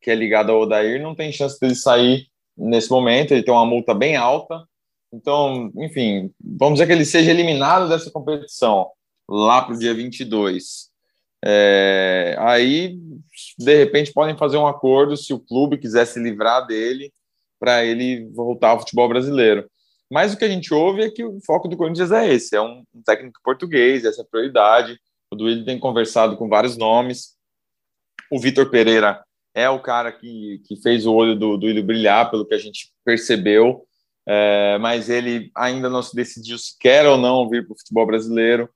Speaker 4: que é ligado ao Odair não tem chance dele sair nesse momento. Ele tem uma multa bem alta Então, enfim, vamos dizer que ele seja eliminado dessa competição lá para o dia 22. É, aí, de repente, podem fazer um acordo se o clube quiser se livrar dele para ele voltar ao futebol brasileiro. Mas o que a gente ouve é que o foco do Corinthians é esse: é um, técnico português, essa é a prioridade. O Duílio tem conversado com vários nomes. O Vitor Pereira é o cara que, que fez o olho do Duílio brilhar, pelo que a gente percebeu. É, mas ele ainda não se decidiu se quer ou não vir para o futebol brasileiro.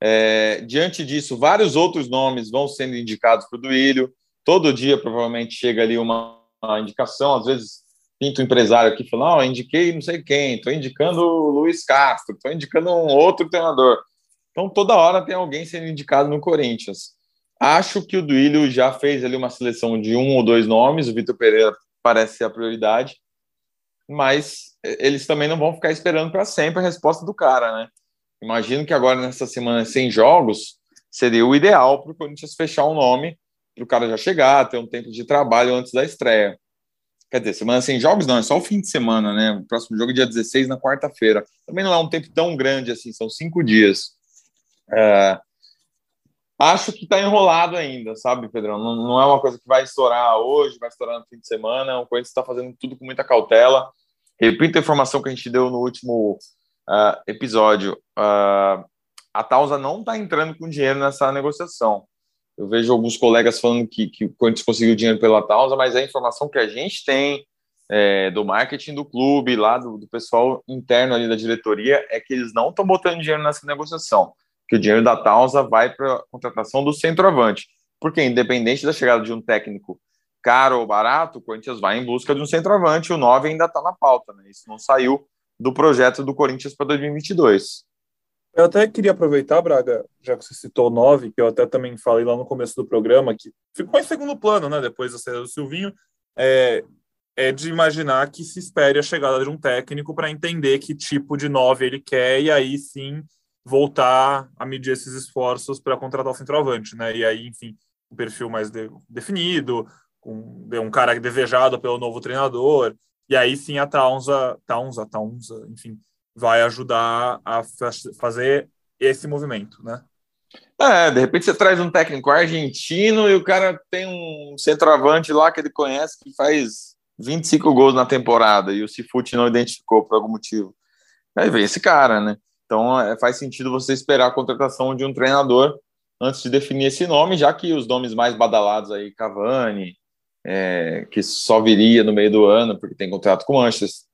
Speaker 4: É, diante disso, vários outros nomes vão sendo indicados para o Duílio. Todo dia, provavelmente, chega ali uma, uma indicação. Às vezes, pinta um empresário aqui falando: oh, indiquei não sei quem, estou indicando o Luiz Castro, estou indicando um outro treinador. Então, toda hora tem alguém sendo indicado no Corinthians. Acho que o Duílio já fez ali uma seleção de um ou dois nomes, o Vitor Pereira parece ser a prioridade, mas eles também não vão ficar esperando para sempre a resposta do cara, né? Imagino que agora, nessa semana sem jogos, seria o ideal para o Corinthians fechar um nome, para o cara já chegar, ter um tempo de trabalho antes da estreia. Quer dizer, semana sem jogos não, é só o fim de semana, né? O próximo jogo é dia 16, na quarta-feira. Também não é um tempo tão grande assim, são cinco dias. É... Acho que está enrolado ainda, sabe, Pedrão? Não, não, é uma coisa que vai estourar hoje, vai estourar no fim de semana. O Corinthians está fazendo tudo com muita cautela. Repito a informação que a gente deu no último uh, episódio, uh, a Tausa não está entrando com dinheiro nessa negociação. Eu vejo alguns colegas falando que, que o Corinthians conseguiu dinheiro pela Tausa, mas a informação que a gente tem é, do marketing do clube, lá do, do, pessoal interno ali da diretoria, é que eles não estão botando dinheiro nessa negociação, que o dinheiro da Tausa vai para a contratação do centroavante. Porque, independente da chegada de um técnico caro ou barato, o Corinthians vai em busca de um centroavante, o 9 ainda está na pauta, né? Isso não saiu do projeto do Corinthians para 2022.
Speaker 1: Eu até queria aproveitar, Braga, já que você citou o 9, que eu até também falei lá no começo do programa, que ficou em segundo plano, né, depois da saída do Silvinho, é, é de imaginar que se espere a chegada de um técnico para entender que tipo de 9 ele quer e aí sim voltar a medir esses esforços para contratar o centroavante, né? E aí, enfim, um perfil mais de, definido, com um cara desejado pelo novo treinador, e aí sim a Taunza, Taunza, Taunza, enfim, vai ajudar a fazer esse movimento, né?
Speaker 4: É, de repente você traz um técnico argentino e o cara tem um centroavante lá que ele conhece que faz 25 gols na temporada e o Cifute não identificou por algum motivo. Aí vem esse cara, né? Então é, faz sentido você esperar a contratação de um treinador antes de definir esse nome, já que os nomes mais badalados aí, Cavani, é, que só viria no meio do ano, porque tem contrato com Manchester.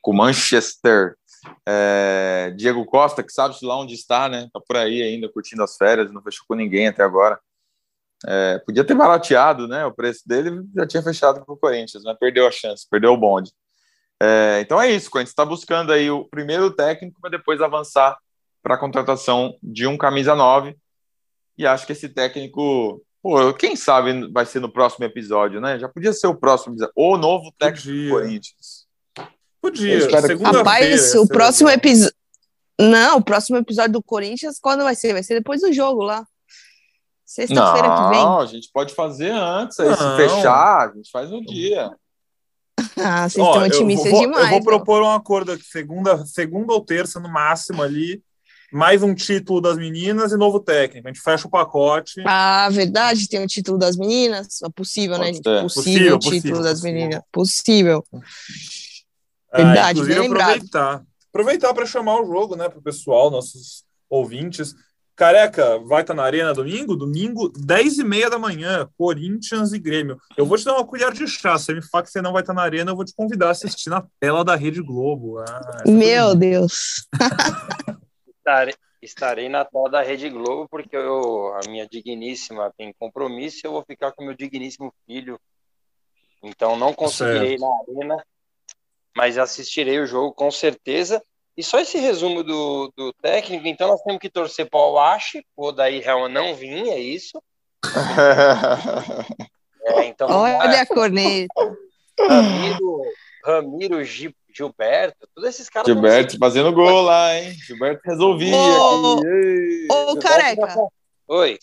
Speaker 4: Com Manchester. É, Diego Costa, que sabe lá onde está, né? Tá por aí ainda curtindo as férias, não fechou com ninguém até agora. É, podia ter barateado, né? O preço dele já tinha fechado com o Corinthians, mas perdeu a chance, perdeu o bonde. É, então é isso, gente está buscando aí o primeiro técnico para depois avançar para a contratação de um camisa 9. E acho que esse técnico Pô, quem sabe vai ser no próximo episódio, né? Já podia ser o próximo, o novo técnico do Corinthians.
Speaker 1: Podia.
Speaker 3: Rapaz, o próximo episódio. Não, o próximo episódio do Corinthians, quando vai ser? Vai ser depois do jogo lá. Sexta-feira que vem. Não,
Speaker 4: a gente pode fazer antes, aí se fechar, a gente faz no dia.
Speaker 3: ah, vocês estão otimistas demais.
Speaker 1: Eu vou propor um acordo aqui, segunda, segunda ou terça, no máximo, ali, mais um título das meninas e novo técnico. A gente fecha o pacote.
Speaker 3: Ah, verdade, tem o título das meninas. É possível, né, Pode né? Possível, o título possível, das possível. meninas. Possível.
Speaker 1: Ah, verdade, lembrado. Aproveitar, aproveitar para chamar o jogo, né, para o pessoal, nossos ouvintes. Careca, vai estar tá na Arena domingo? Domingo, 10 e meia da manhã, Corinthians e Grêmio. Eu vou te dar uma colher de chá. Se me falar que você não vai estar tá na Arena, eu vou te convidar a assistir na tela da Rede Globo.
Speaker 3: Ah, Meu Deus!
Speaker 2: estarei, estarei na tela da Rede Globo, porque eu, a minha digníssima tem compromisso e eu vou ficar com meu digníssimo filho. Então não conseguirei ir na arena, mas assistirei o jogo com certeza. E só esse resumo do, do técnico, então nós temos que torcer para o Ache, o Daí Real não vinha, é isso?
Speaker 3: é, então, Olha a corneta.
Speaker 2: Ramiro, Ramiro Gilberto, todos esses caras.
Speaker 4: Gilberto fazendo gol lá, hein? Gilberto resolvia. Ô,
Speaker 3: ô careca.
Speaker 2: Oi.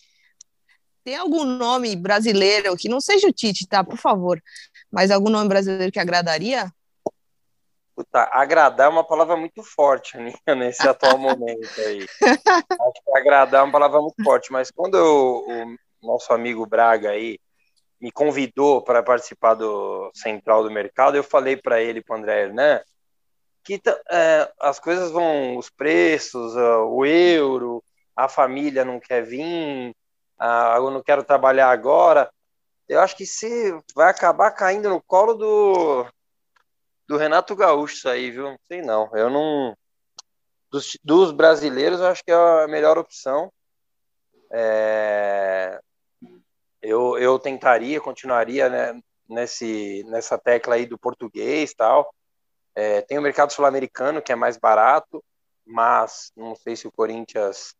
Speaker 3: Tem algum nome brasileiro que não seja o Tite, tá? Por favor. Mas algum nome brasileiro que agradaria?
Speaker 2: Puta, agradar é uma palavra muito forte nesse atual momento aí. Acho que agradar é uma palavra muito forte, mas quando eu, o nosso amigo Braga aí me convidou para participar do Central do Mercado, eu falei para ele, para o André Hernan, que é, as coisas vão, os preços, o euro, a família não quer vir, eu não quero trabalhar agora. Eu acho que se vai acabar caindo no colo do, do Renato Gaúcho isso aí, viu? Não sei não. Eu não. Dos, dos brasileiros, eu acho que é a melhor opção. É... Eu, eu tentaria, continuaria né, nesse, nessa tecla aí do português tal. É, tem o mercado sul-americano, que é mais barato, mas não sei se o Corinthians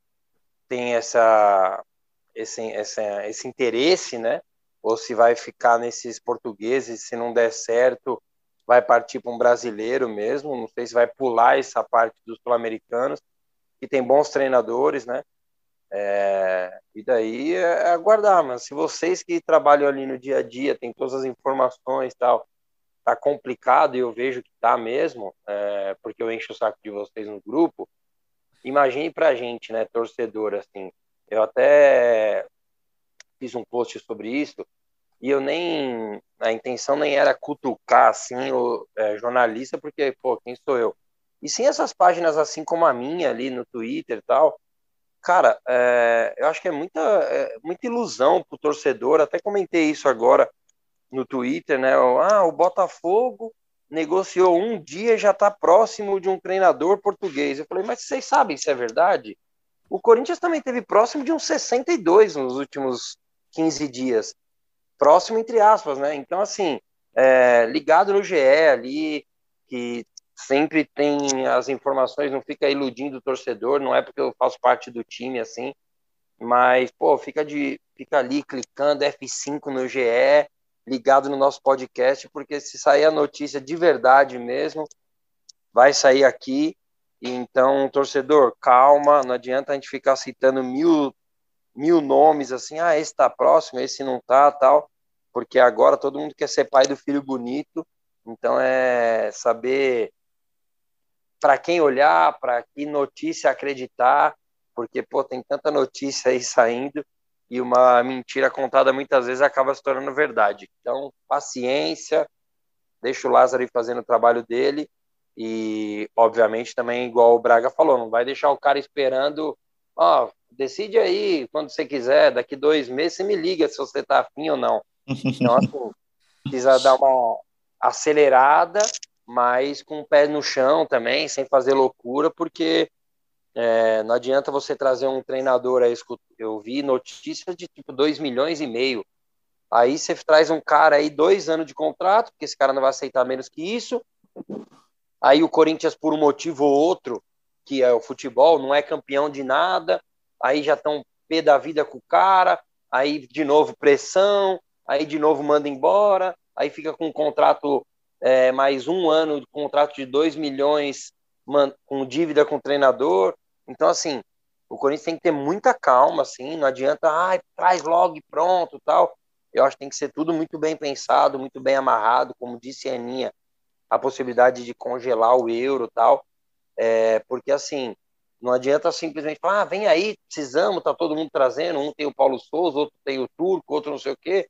Speaker 2: tem essa, esse, esse, esse interesse, né? Ou se vai ficar nesses portugueses, se não der certo, vai partir para um brasileiro mesmo, não sei se vai pular essa parte dos sul-americanos, que tem bons treinadores, né? É, e daí é aguardar, mas se vocês que trabalham ali no dia a dia, tem todas as informações e tal, tá complicado e eu vejo que tá mesmo, é, porque eu encho o saco de vocês no grupo, imagine pra gente, né, torcedor, assim, eu até fiz um post sobre isso, e eu nem a intenção nem era cutucar assim o é, jornalista porque pô quem sou eu? E sim essas páginas assim como a minha ali no Twitter e tal cara é, eu acho que é muita é, muita ilusão pro torcedor. Até comentei isso agora no Twitter né? Ah o Botafogo negociou um dia já está próximo de um treinador português. Eu falei mas vocês sabem se é verdade? O Corinthians também teve próximo de uns 62 nos últimos 15 dias próximo entre aspas, né? Então, assim, é, ligado no GE ali, que sempre tem as informações, não fica iludindo o torcedor, não é porque eu faço parte do time, assim, mas, pô, fica, de, fica ali clicando F5 no GE, ligado no nosso podcast, porque se sair a notícia de verdade mesmo, vai sair aqui. Então, torcedor, calma, não adianta a gente ficar citando mil mil nomes assim, ah, esse tá próximo, esse não tá, tal, porque agora todo mundo quer ser pai do filho bonito, então é saber para quem olhar, para que notícia acreditar, porque pô, tem tanta notícia aí saindo e uma mentira contada muitas vezes acaba se tornando verdade. Então, paciência, deixa o Lázaro ir fazendo o trabalho dele e, obviamente, também, igual o Braga falou, não vai deixar o cara esperando, ó, decide aí quando você quiser, daqui dois meses você me liga se você tá afim ou não. Então, assim, precisa dar uma acelerada, mas com o pé no chão também, sem fazer loucura, porque é, não adianta você trazer um treinador aí, eu vi notícias de tipo 2 milhões e meio. Aí você traz um cara aí, dois anos de contrato, porque esse cara não vai aceitar menos que isso. Aí o Corinthians, por um motivo ou outro, que é o futebol, não é campeão de nada, aí já estão pé da vida com o cara, aí de novo pressão, aí de novo manda embora, aí fica com um contrato é, mais um ano de contrato de 2 milhões com dívida com o treinador. Então, assim, o Corinthians tem que ter muita calma, assim, não adianta, ai, traz logo e pronto, tal. Eu acho que tem que ser tudo muito bem pensado, muito bem amarrado, como disse a Aninha, a possibilidade de congelar o euro, tal, é, porque, assim, não adianta simplesmente falar, ah, vem aí, precisamos, tá todo mundo trazendo, um tem o Paulo Souza, outro tem o Turco, outro não sei o quê,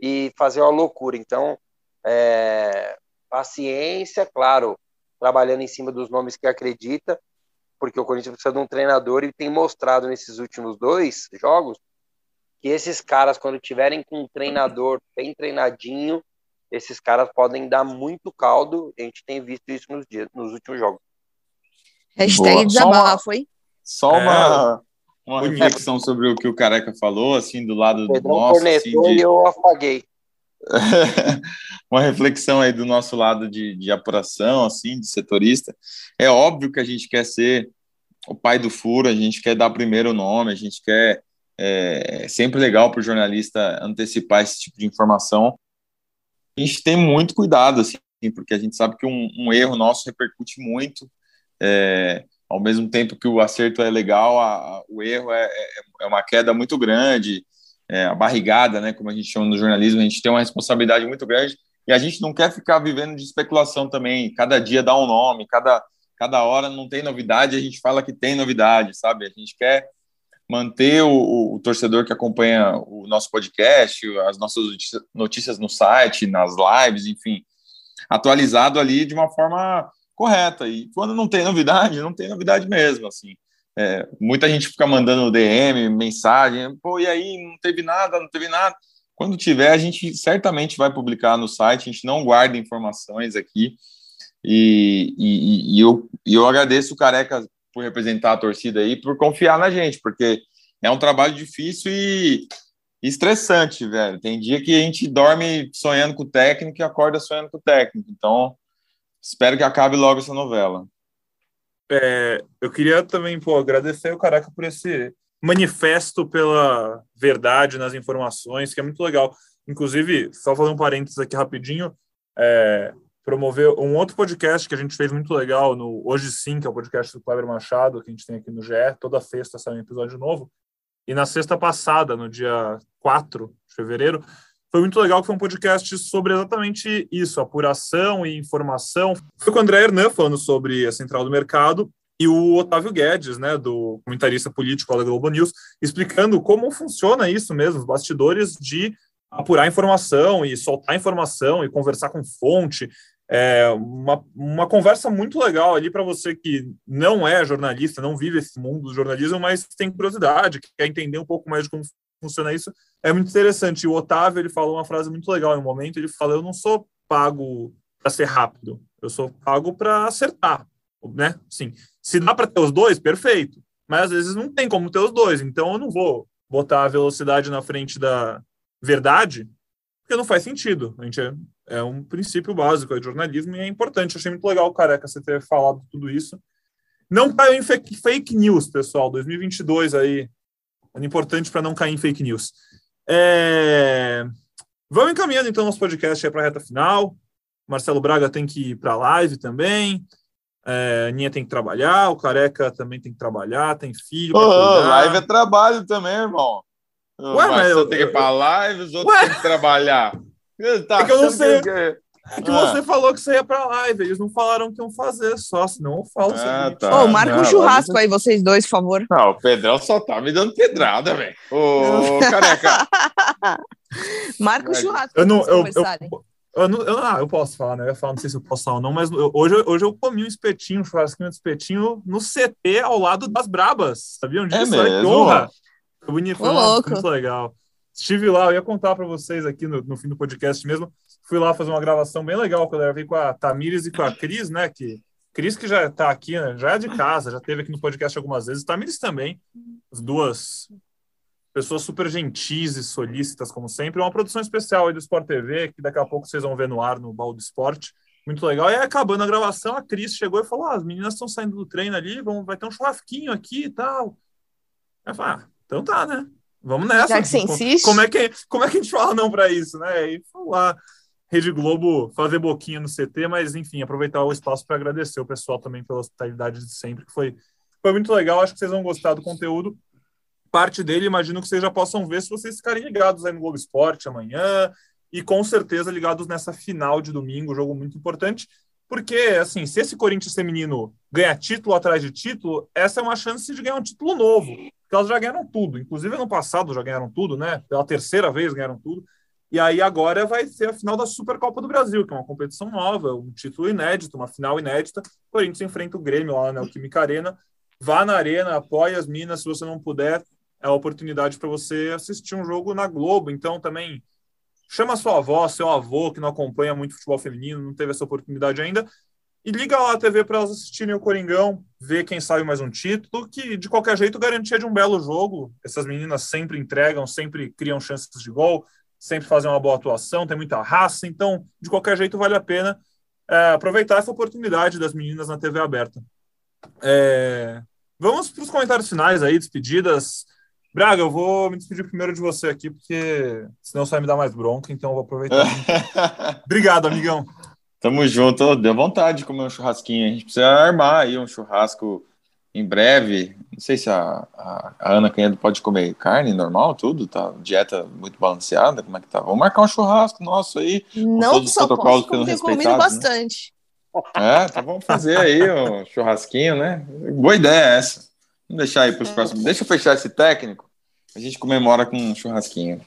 Speaker 2: e fazer uma loucura. Então, é, paciência, claro, trabalhando em cima dos nomes que acredita, porque o Corinthians precisa de um treinador e tem mostrado nesses últimos dois jogos que esses caras, quando tiverem com um treinador bem treinadinho, esses caras podem dar muito caldo. A gente tem visto isso nos, dias, nos últimos jogos.
Speaker 3: Hashtag desabafo, hein?
Speaker 4: Só uma, uma reflexão sobre o que o Careca falou, assim, do lado do nosso. Assim, de...
Speaker 2: e eu apaguei.
Speaker 4: uma reflexão aí do nosso lado de, de apuração, assim, de setorista. É óbvio que a gente quer ser o pai do furo, a gente quer dar primeiro nome, a gente quer. É, é sempre legal para o jornalista antecipar esse tipo de informação. A gente tem muito cuidado, assim, porque a gente sabe que um, um erro nosso repercute muito. É, ao mesmo tempo que o acerto é legal, a, a, o erro é, é, é, uma queda muito grande, é, a barrigada, né, como a gente chama no jornalismo, a gente tem uma responsabilidade muito grande E a gente não quer ficar vivendo de especulação também. Cada dia dá um nome, cada, cada hora não tem novidade, a gente fala que tem novidade, sabe? A gente quer manter o, o, o torcedor que acompanha o nosso podcast, as nossas notícias no site, nas lives, enfim, atualizado ali de uma forma correta. E quando não tem novidade, não tem novidade mesmo, assim. É, muita gente fica mandando DM, mensagem, pô, e aí, não teve nada, não teve nada. Quando tiver, a gente certamente vai publicar no site, a gente não guarda informações aqui. E, e, e eu, eu agradeço o Careca por representar a torcida aí, por confiar na gente, porque é um trabalho difícil e estressante, velho. Tem dia que a gente dorme sonhando com o técnico e acorda sonhando com o técnico. Então, espero que acabe logo essa novela.
Speaker 1: É, eu queria também pô, agradecer o Caraca por esse manifesto pela verdade nas informações, que é muito legal. Inclusive, só falando um parênteses aqui rapidinho, é, promover um outro podcast que a gente fez muito legal no Hoje Sim, que é o podcast do Kleber Machado, que a gente tem aqui no GE. Toda sexta sai um episódio novo. E na sexta passada, no dia 4 de fevereiro, foi muito legal que foi um podcast sobre exatamente isso, apuração e informação. Foi com o André Hernan falando sobre a Central do Mercado e o Otávio Guedes, né, do comentarista político da Globo News, explicando como funciona isso mesmo, os bastidores de apurar informação e soltar informação e conversar com fonte. É uma, uma conversa muito legal ali para você que não é jornalista, não vive esse mundo do jornalismo, mas tem curiosidade, quer entender um pouco mais de como funciona isso, é muito interessante. O Otávio ele falou uma frase muito legal em um momento. Ele falou: Eu não sou pago para ser rápido, eu sou pago para acertar, né? Sim. Se dá para ter os dois, perfeito. Mas às vezes não tem como ter os dois. Então eu não vou botar a velocidade na frente da verdade, porque não faz sentido. A gente é, é um princípio básico de jornalismo e é importante. Eu achei muito legal, careca, você ter falado tudo isso. Não caiu em fake news, pessoal. 2022 aí é importante para não cair em fake news. É... Vamos encaminhando então nosso podcast para a reta final. Marcelo Braga tem que ir para a live também. É, Ninha tem que trabalhar, o Careca também tem que trabalhar, tem filho.
Speaker 4: Live é trabalho também, irmão. Ué, mas eu tenho que ir para live, os outros têm que trabalhar.
Speaker 1: Tá, é que eu não sei. Que... É que ah. você falou que você ia pra live, eles não falaram que iam fazer só, senão eu falo
Speaker 3: ah, tá. Ô, marca um churrasco você... aí, vocês dois, por favor.
Speaker 4: Não, o Pedrão só tá me dando pedrada, velho. Ô, careca.
Speaker 3: marca um churrasco.
Speaker 1: Eu não, eu, eu, eu, não, eu, ah, eu posso falar, né? Eu ia falar, não sei se eu posso falar ou não, mas eu, hoje, hoje eu comi um espetinho, um churrasquinho de espetinho no CT ao lado das Brabas. Sabiam disso?
Speaker 4: É mesmo? honra.
Speaker 1: Foi bonito, foi muito legal. Estive lá, eu ia contar para vocês aqui no, no fim do podcast mesmo fui lá fazer uma gravação bem legal, que eu gravei com a Tamires e com a Cris, né? Que Cris que já está aqui, né, já é de casa, já teve aqui no podcast algumas vezes, Tamires também, as duas pessoas super gentis e solícitas, como sempre. Uma produção especial aí do Sport TV, que daqui a pouco vocês vão ver no ar no Baldo Esporte. Muito legal. E aí, acabando a gravação, a Cris chegou e falou: ah, as meninas estão saindo do treino ali, vão, vai ter um churrasquinho aqui e tal. Eu falei, ah, então tá, né? Vamos nessa.
Speaker 3: Já que você insiste.
Speaker 1: Como é que, como é que a gente fala não para isso, né? E lá. Rede Globo fazer boquinha no CT, mas enfim, aproveitar o espaço para agradecer o pessoal também pela hospitalidade de sempre, que foi, foi muito legal. Acho que vocês vão gostar do conteúdo. Parte dele, imagino que vocês já possam ver se vocês ficarem ligados aí no Globo Esporte amanhã e com certeza ligados nessa final de domingo, jogo muito importante, porque assim, se esse Corinthians feminino ganhar título atrás de título, essa é uma chance de ganhar um título novo, porque elas já ganharam tudo, inclusive ano passado já ganharam tudo, né? Pela terceira vez ganharam tudo. E aí agora vai ser a final da Supercopa do Brasil, que é uma competição nova, um título inédito, uma final inédita. O Corinthians enfrenta o Grêmio lá na Neoquímica Arena. Vá na arena, apoie as minas, se você não puder, é a oportunidade para você assistir um jogo na Globo. Então também chama sua avó, seu avô, que não acompanha muito futebol feminino, não teve essa oportunidade ainda, e liga lá a TV para elas assistirem o Coringão, ver quem sabe mais um título, que de qualquer jeito garantia de um belo jogo. Essas meninas sempre entregam, sempre criam chances de gol, sempre fazem uma boa atuação, tem muita raça, então, de qualquer jeito, vale a pena é, aproveitar essa oportunidade das meninas na TV aberta. É, vamos para os comentários finais aí, despedidas. Braga, eu vou me despedir primeiro de você aqui, porque senão você vai me dar mais bronca, então eu vou aproveitar. Obrigado, amigão.
Speaker 4: Tamo junto, deu vontade de comer um churrasquinho. A gente precisa armar aí um churrasco em breve. Não sei se a, a, a Ana Canhedo pode comer carne normal, tudo, tá? Dieta muito balanceada, como é que tá? Vamos marcar um churrasco nosso aí.
Speaker 3: Não todos só os protocolos posso, que comido né? bastante.
Speaker 4: É, então vamos fazer aí o um churrasquinho, né? Boa ideia essa. Vamos deixar aí para os é. próximos. Deixa eu fechar esse técnico. A gente comemora com um churrasquinho.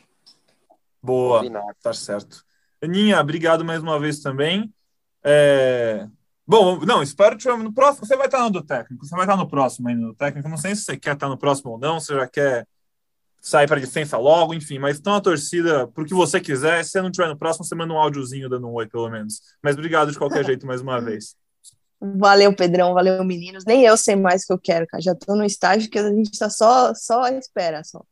Speaker 1: Boa, tá certo. Aninha, obrigado mais uma vez também. É... Bom, não, espero que no próximo. Você vai estar no do técnico, você vai estar no próximo ainda do técnico. Não sei se você quer estar no próximo ou não, você já quer sair para licença logo, enfim, mas estão a torcida por que você quiser. Se você não estiver no próximo, você manda um áudiozinho dando um oi, pelo menos. Mas obrigado de qualquer jeito mais uma vez.
Speaker 3: Valeu, Pedrão, valeu, meninos. Nem eu sei mais o que eu quero, cara. Já estou no estágio que a gente está só, só à espera, só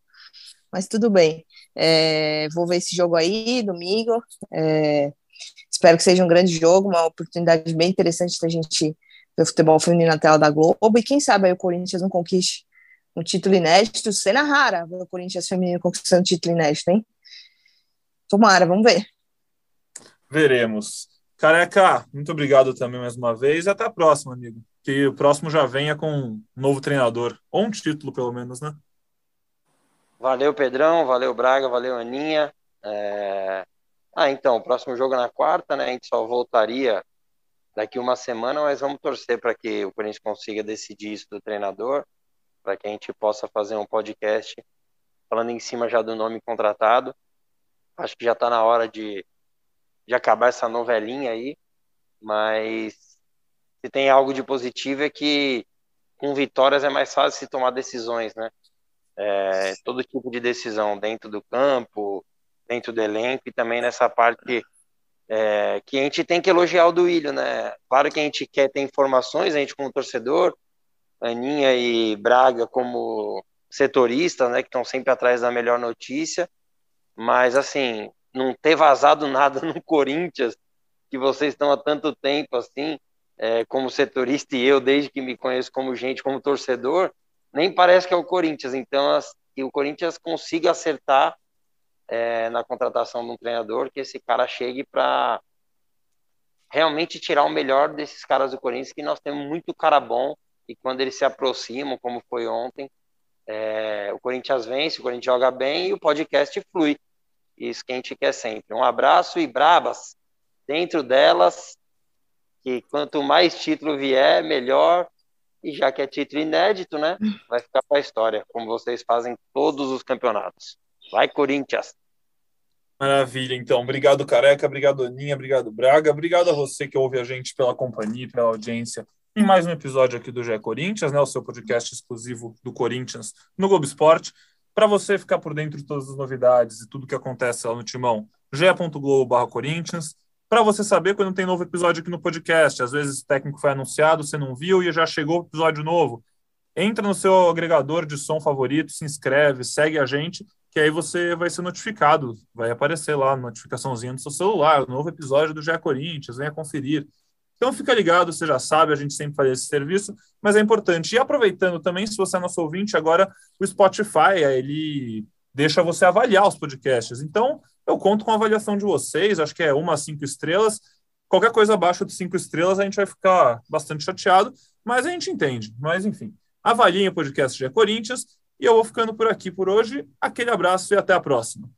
Speaker 3: mas tudo bem. É, vou ver esse jogo aí, domingo. É, espero que seja um grande jogo, uma oportunidade bem interessante da gente ver futebol feminino na tela da Globo. E quem sabe aí o Corinthians não conquiste um título inédito. Cena rara ver o Corinthians feminino conquistando um título inédito, hein? Tomara, vamos ver.
Speaker 1: Veremos. Careca, muito obrigado também mais uma vez e até a próxima, amigo. Que o próximo já venha com um novo treinador, ou um título, pelo menos, né?
Speaker 2: Valeu, Pedrão, valeu, Braga, valeu, Aninha. É... Ah, então, o próximo jogo é na quarta, né? A gente só voltaria daqui uma semana, mas vamos torcer para que o Corinthians consiga decidir isso do treinador, para que a gente possa fazer um podcast falando em cima já do nome contratado. Acho que já está na hora de, de acabar essa novelinha aí, mas se tem algo de positivo é que com vitórias é mais fácil se tomar decisões, né? é, todo tipo de decisão dentro do campo, dentro do elenco e também nessa parte é, que a gente tem que elogiar o Duílio, né? Claro que a gente quer ter informações, a gente como torcedor, Aninha e Braga como setoristas, né, que estão sempre atrás da melhor notícia, mas assim, não ter vazado nada no Corinthians, que vocês estão há tanto tempo assim, é, como setorista e eu, desde que me conheço como gente, como torcedor, nem parece que é o Corinthians. Então, que o Corinthians consiga acertar é, na contratação de um treinador, que esse cara chegue para realmente tirar o melhor desses caras do Corinthians, que nós temos muito cara bom e quando eles se aproximam, como foi ontem, é, o Corinthians vence, o Corinthians joga bem e o podcast flui. Isso que a gente quer sempre. Um abraço e brabas dentro delas, que quanto mais título vier, melhor e já que é título inédito, né? Vai ficar para a história, como vocês fazem todos os campeonatos. Vai, Corinthians!
Speaker 1: Maravilha, então. Obrigado, Careca. Obrigado, Aninha. Obrigado, Braga. Obrigado a você que ouve a gente pela companhia, pela audiência. Em mais um episódio aqui do GE Corinthians, né? O seu podcast exclusivo do Corinthians no Globo Esporte. Para você ficar por dentro de todas as novidades e tudo que acontece lá no Timão, ge.globo.corinthians para você saber quando tem novo episódio aqui no podcast. Às vezes o técnico foi anunciado, você não viu e já chegou o episódio novo. Entra no seu agregador de som favorito, se inscreve, segue a gente, que aí você vai ser notificado. Vai aparecer lá, notificaçãozinha no seu celular, novo episódio do GE Corinthians, venha conferir. Então fica ligado, você já sabe, a gente sempre faz esse serviço, mas é importante. E aproveitando também, se você é nosso ouvinte, agora o Spotify, ele deixa você avaliar os podcasts. Então, eu conto com a avaliação de vocês, acho que é uma a cinco estrelas. Qualquer coisa abaixo de cinco estrelas a gente vai ficar bastante chateado, mas a gente entende. Mas enfim, avaliem o podcast de Corinthians e eu vou ficando por aqui por hoje. Aquele abraço e até a próxima.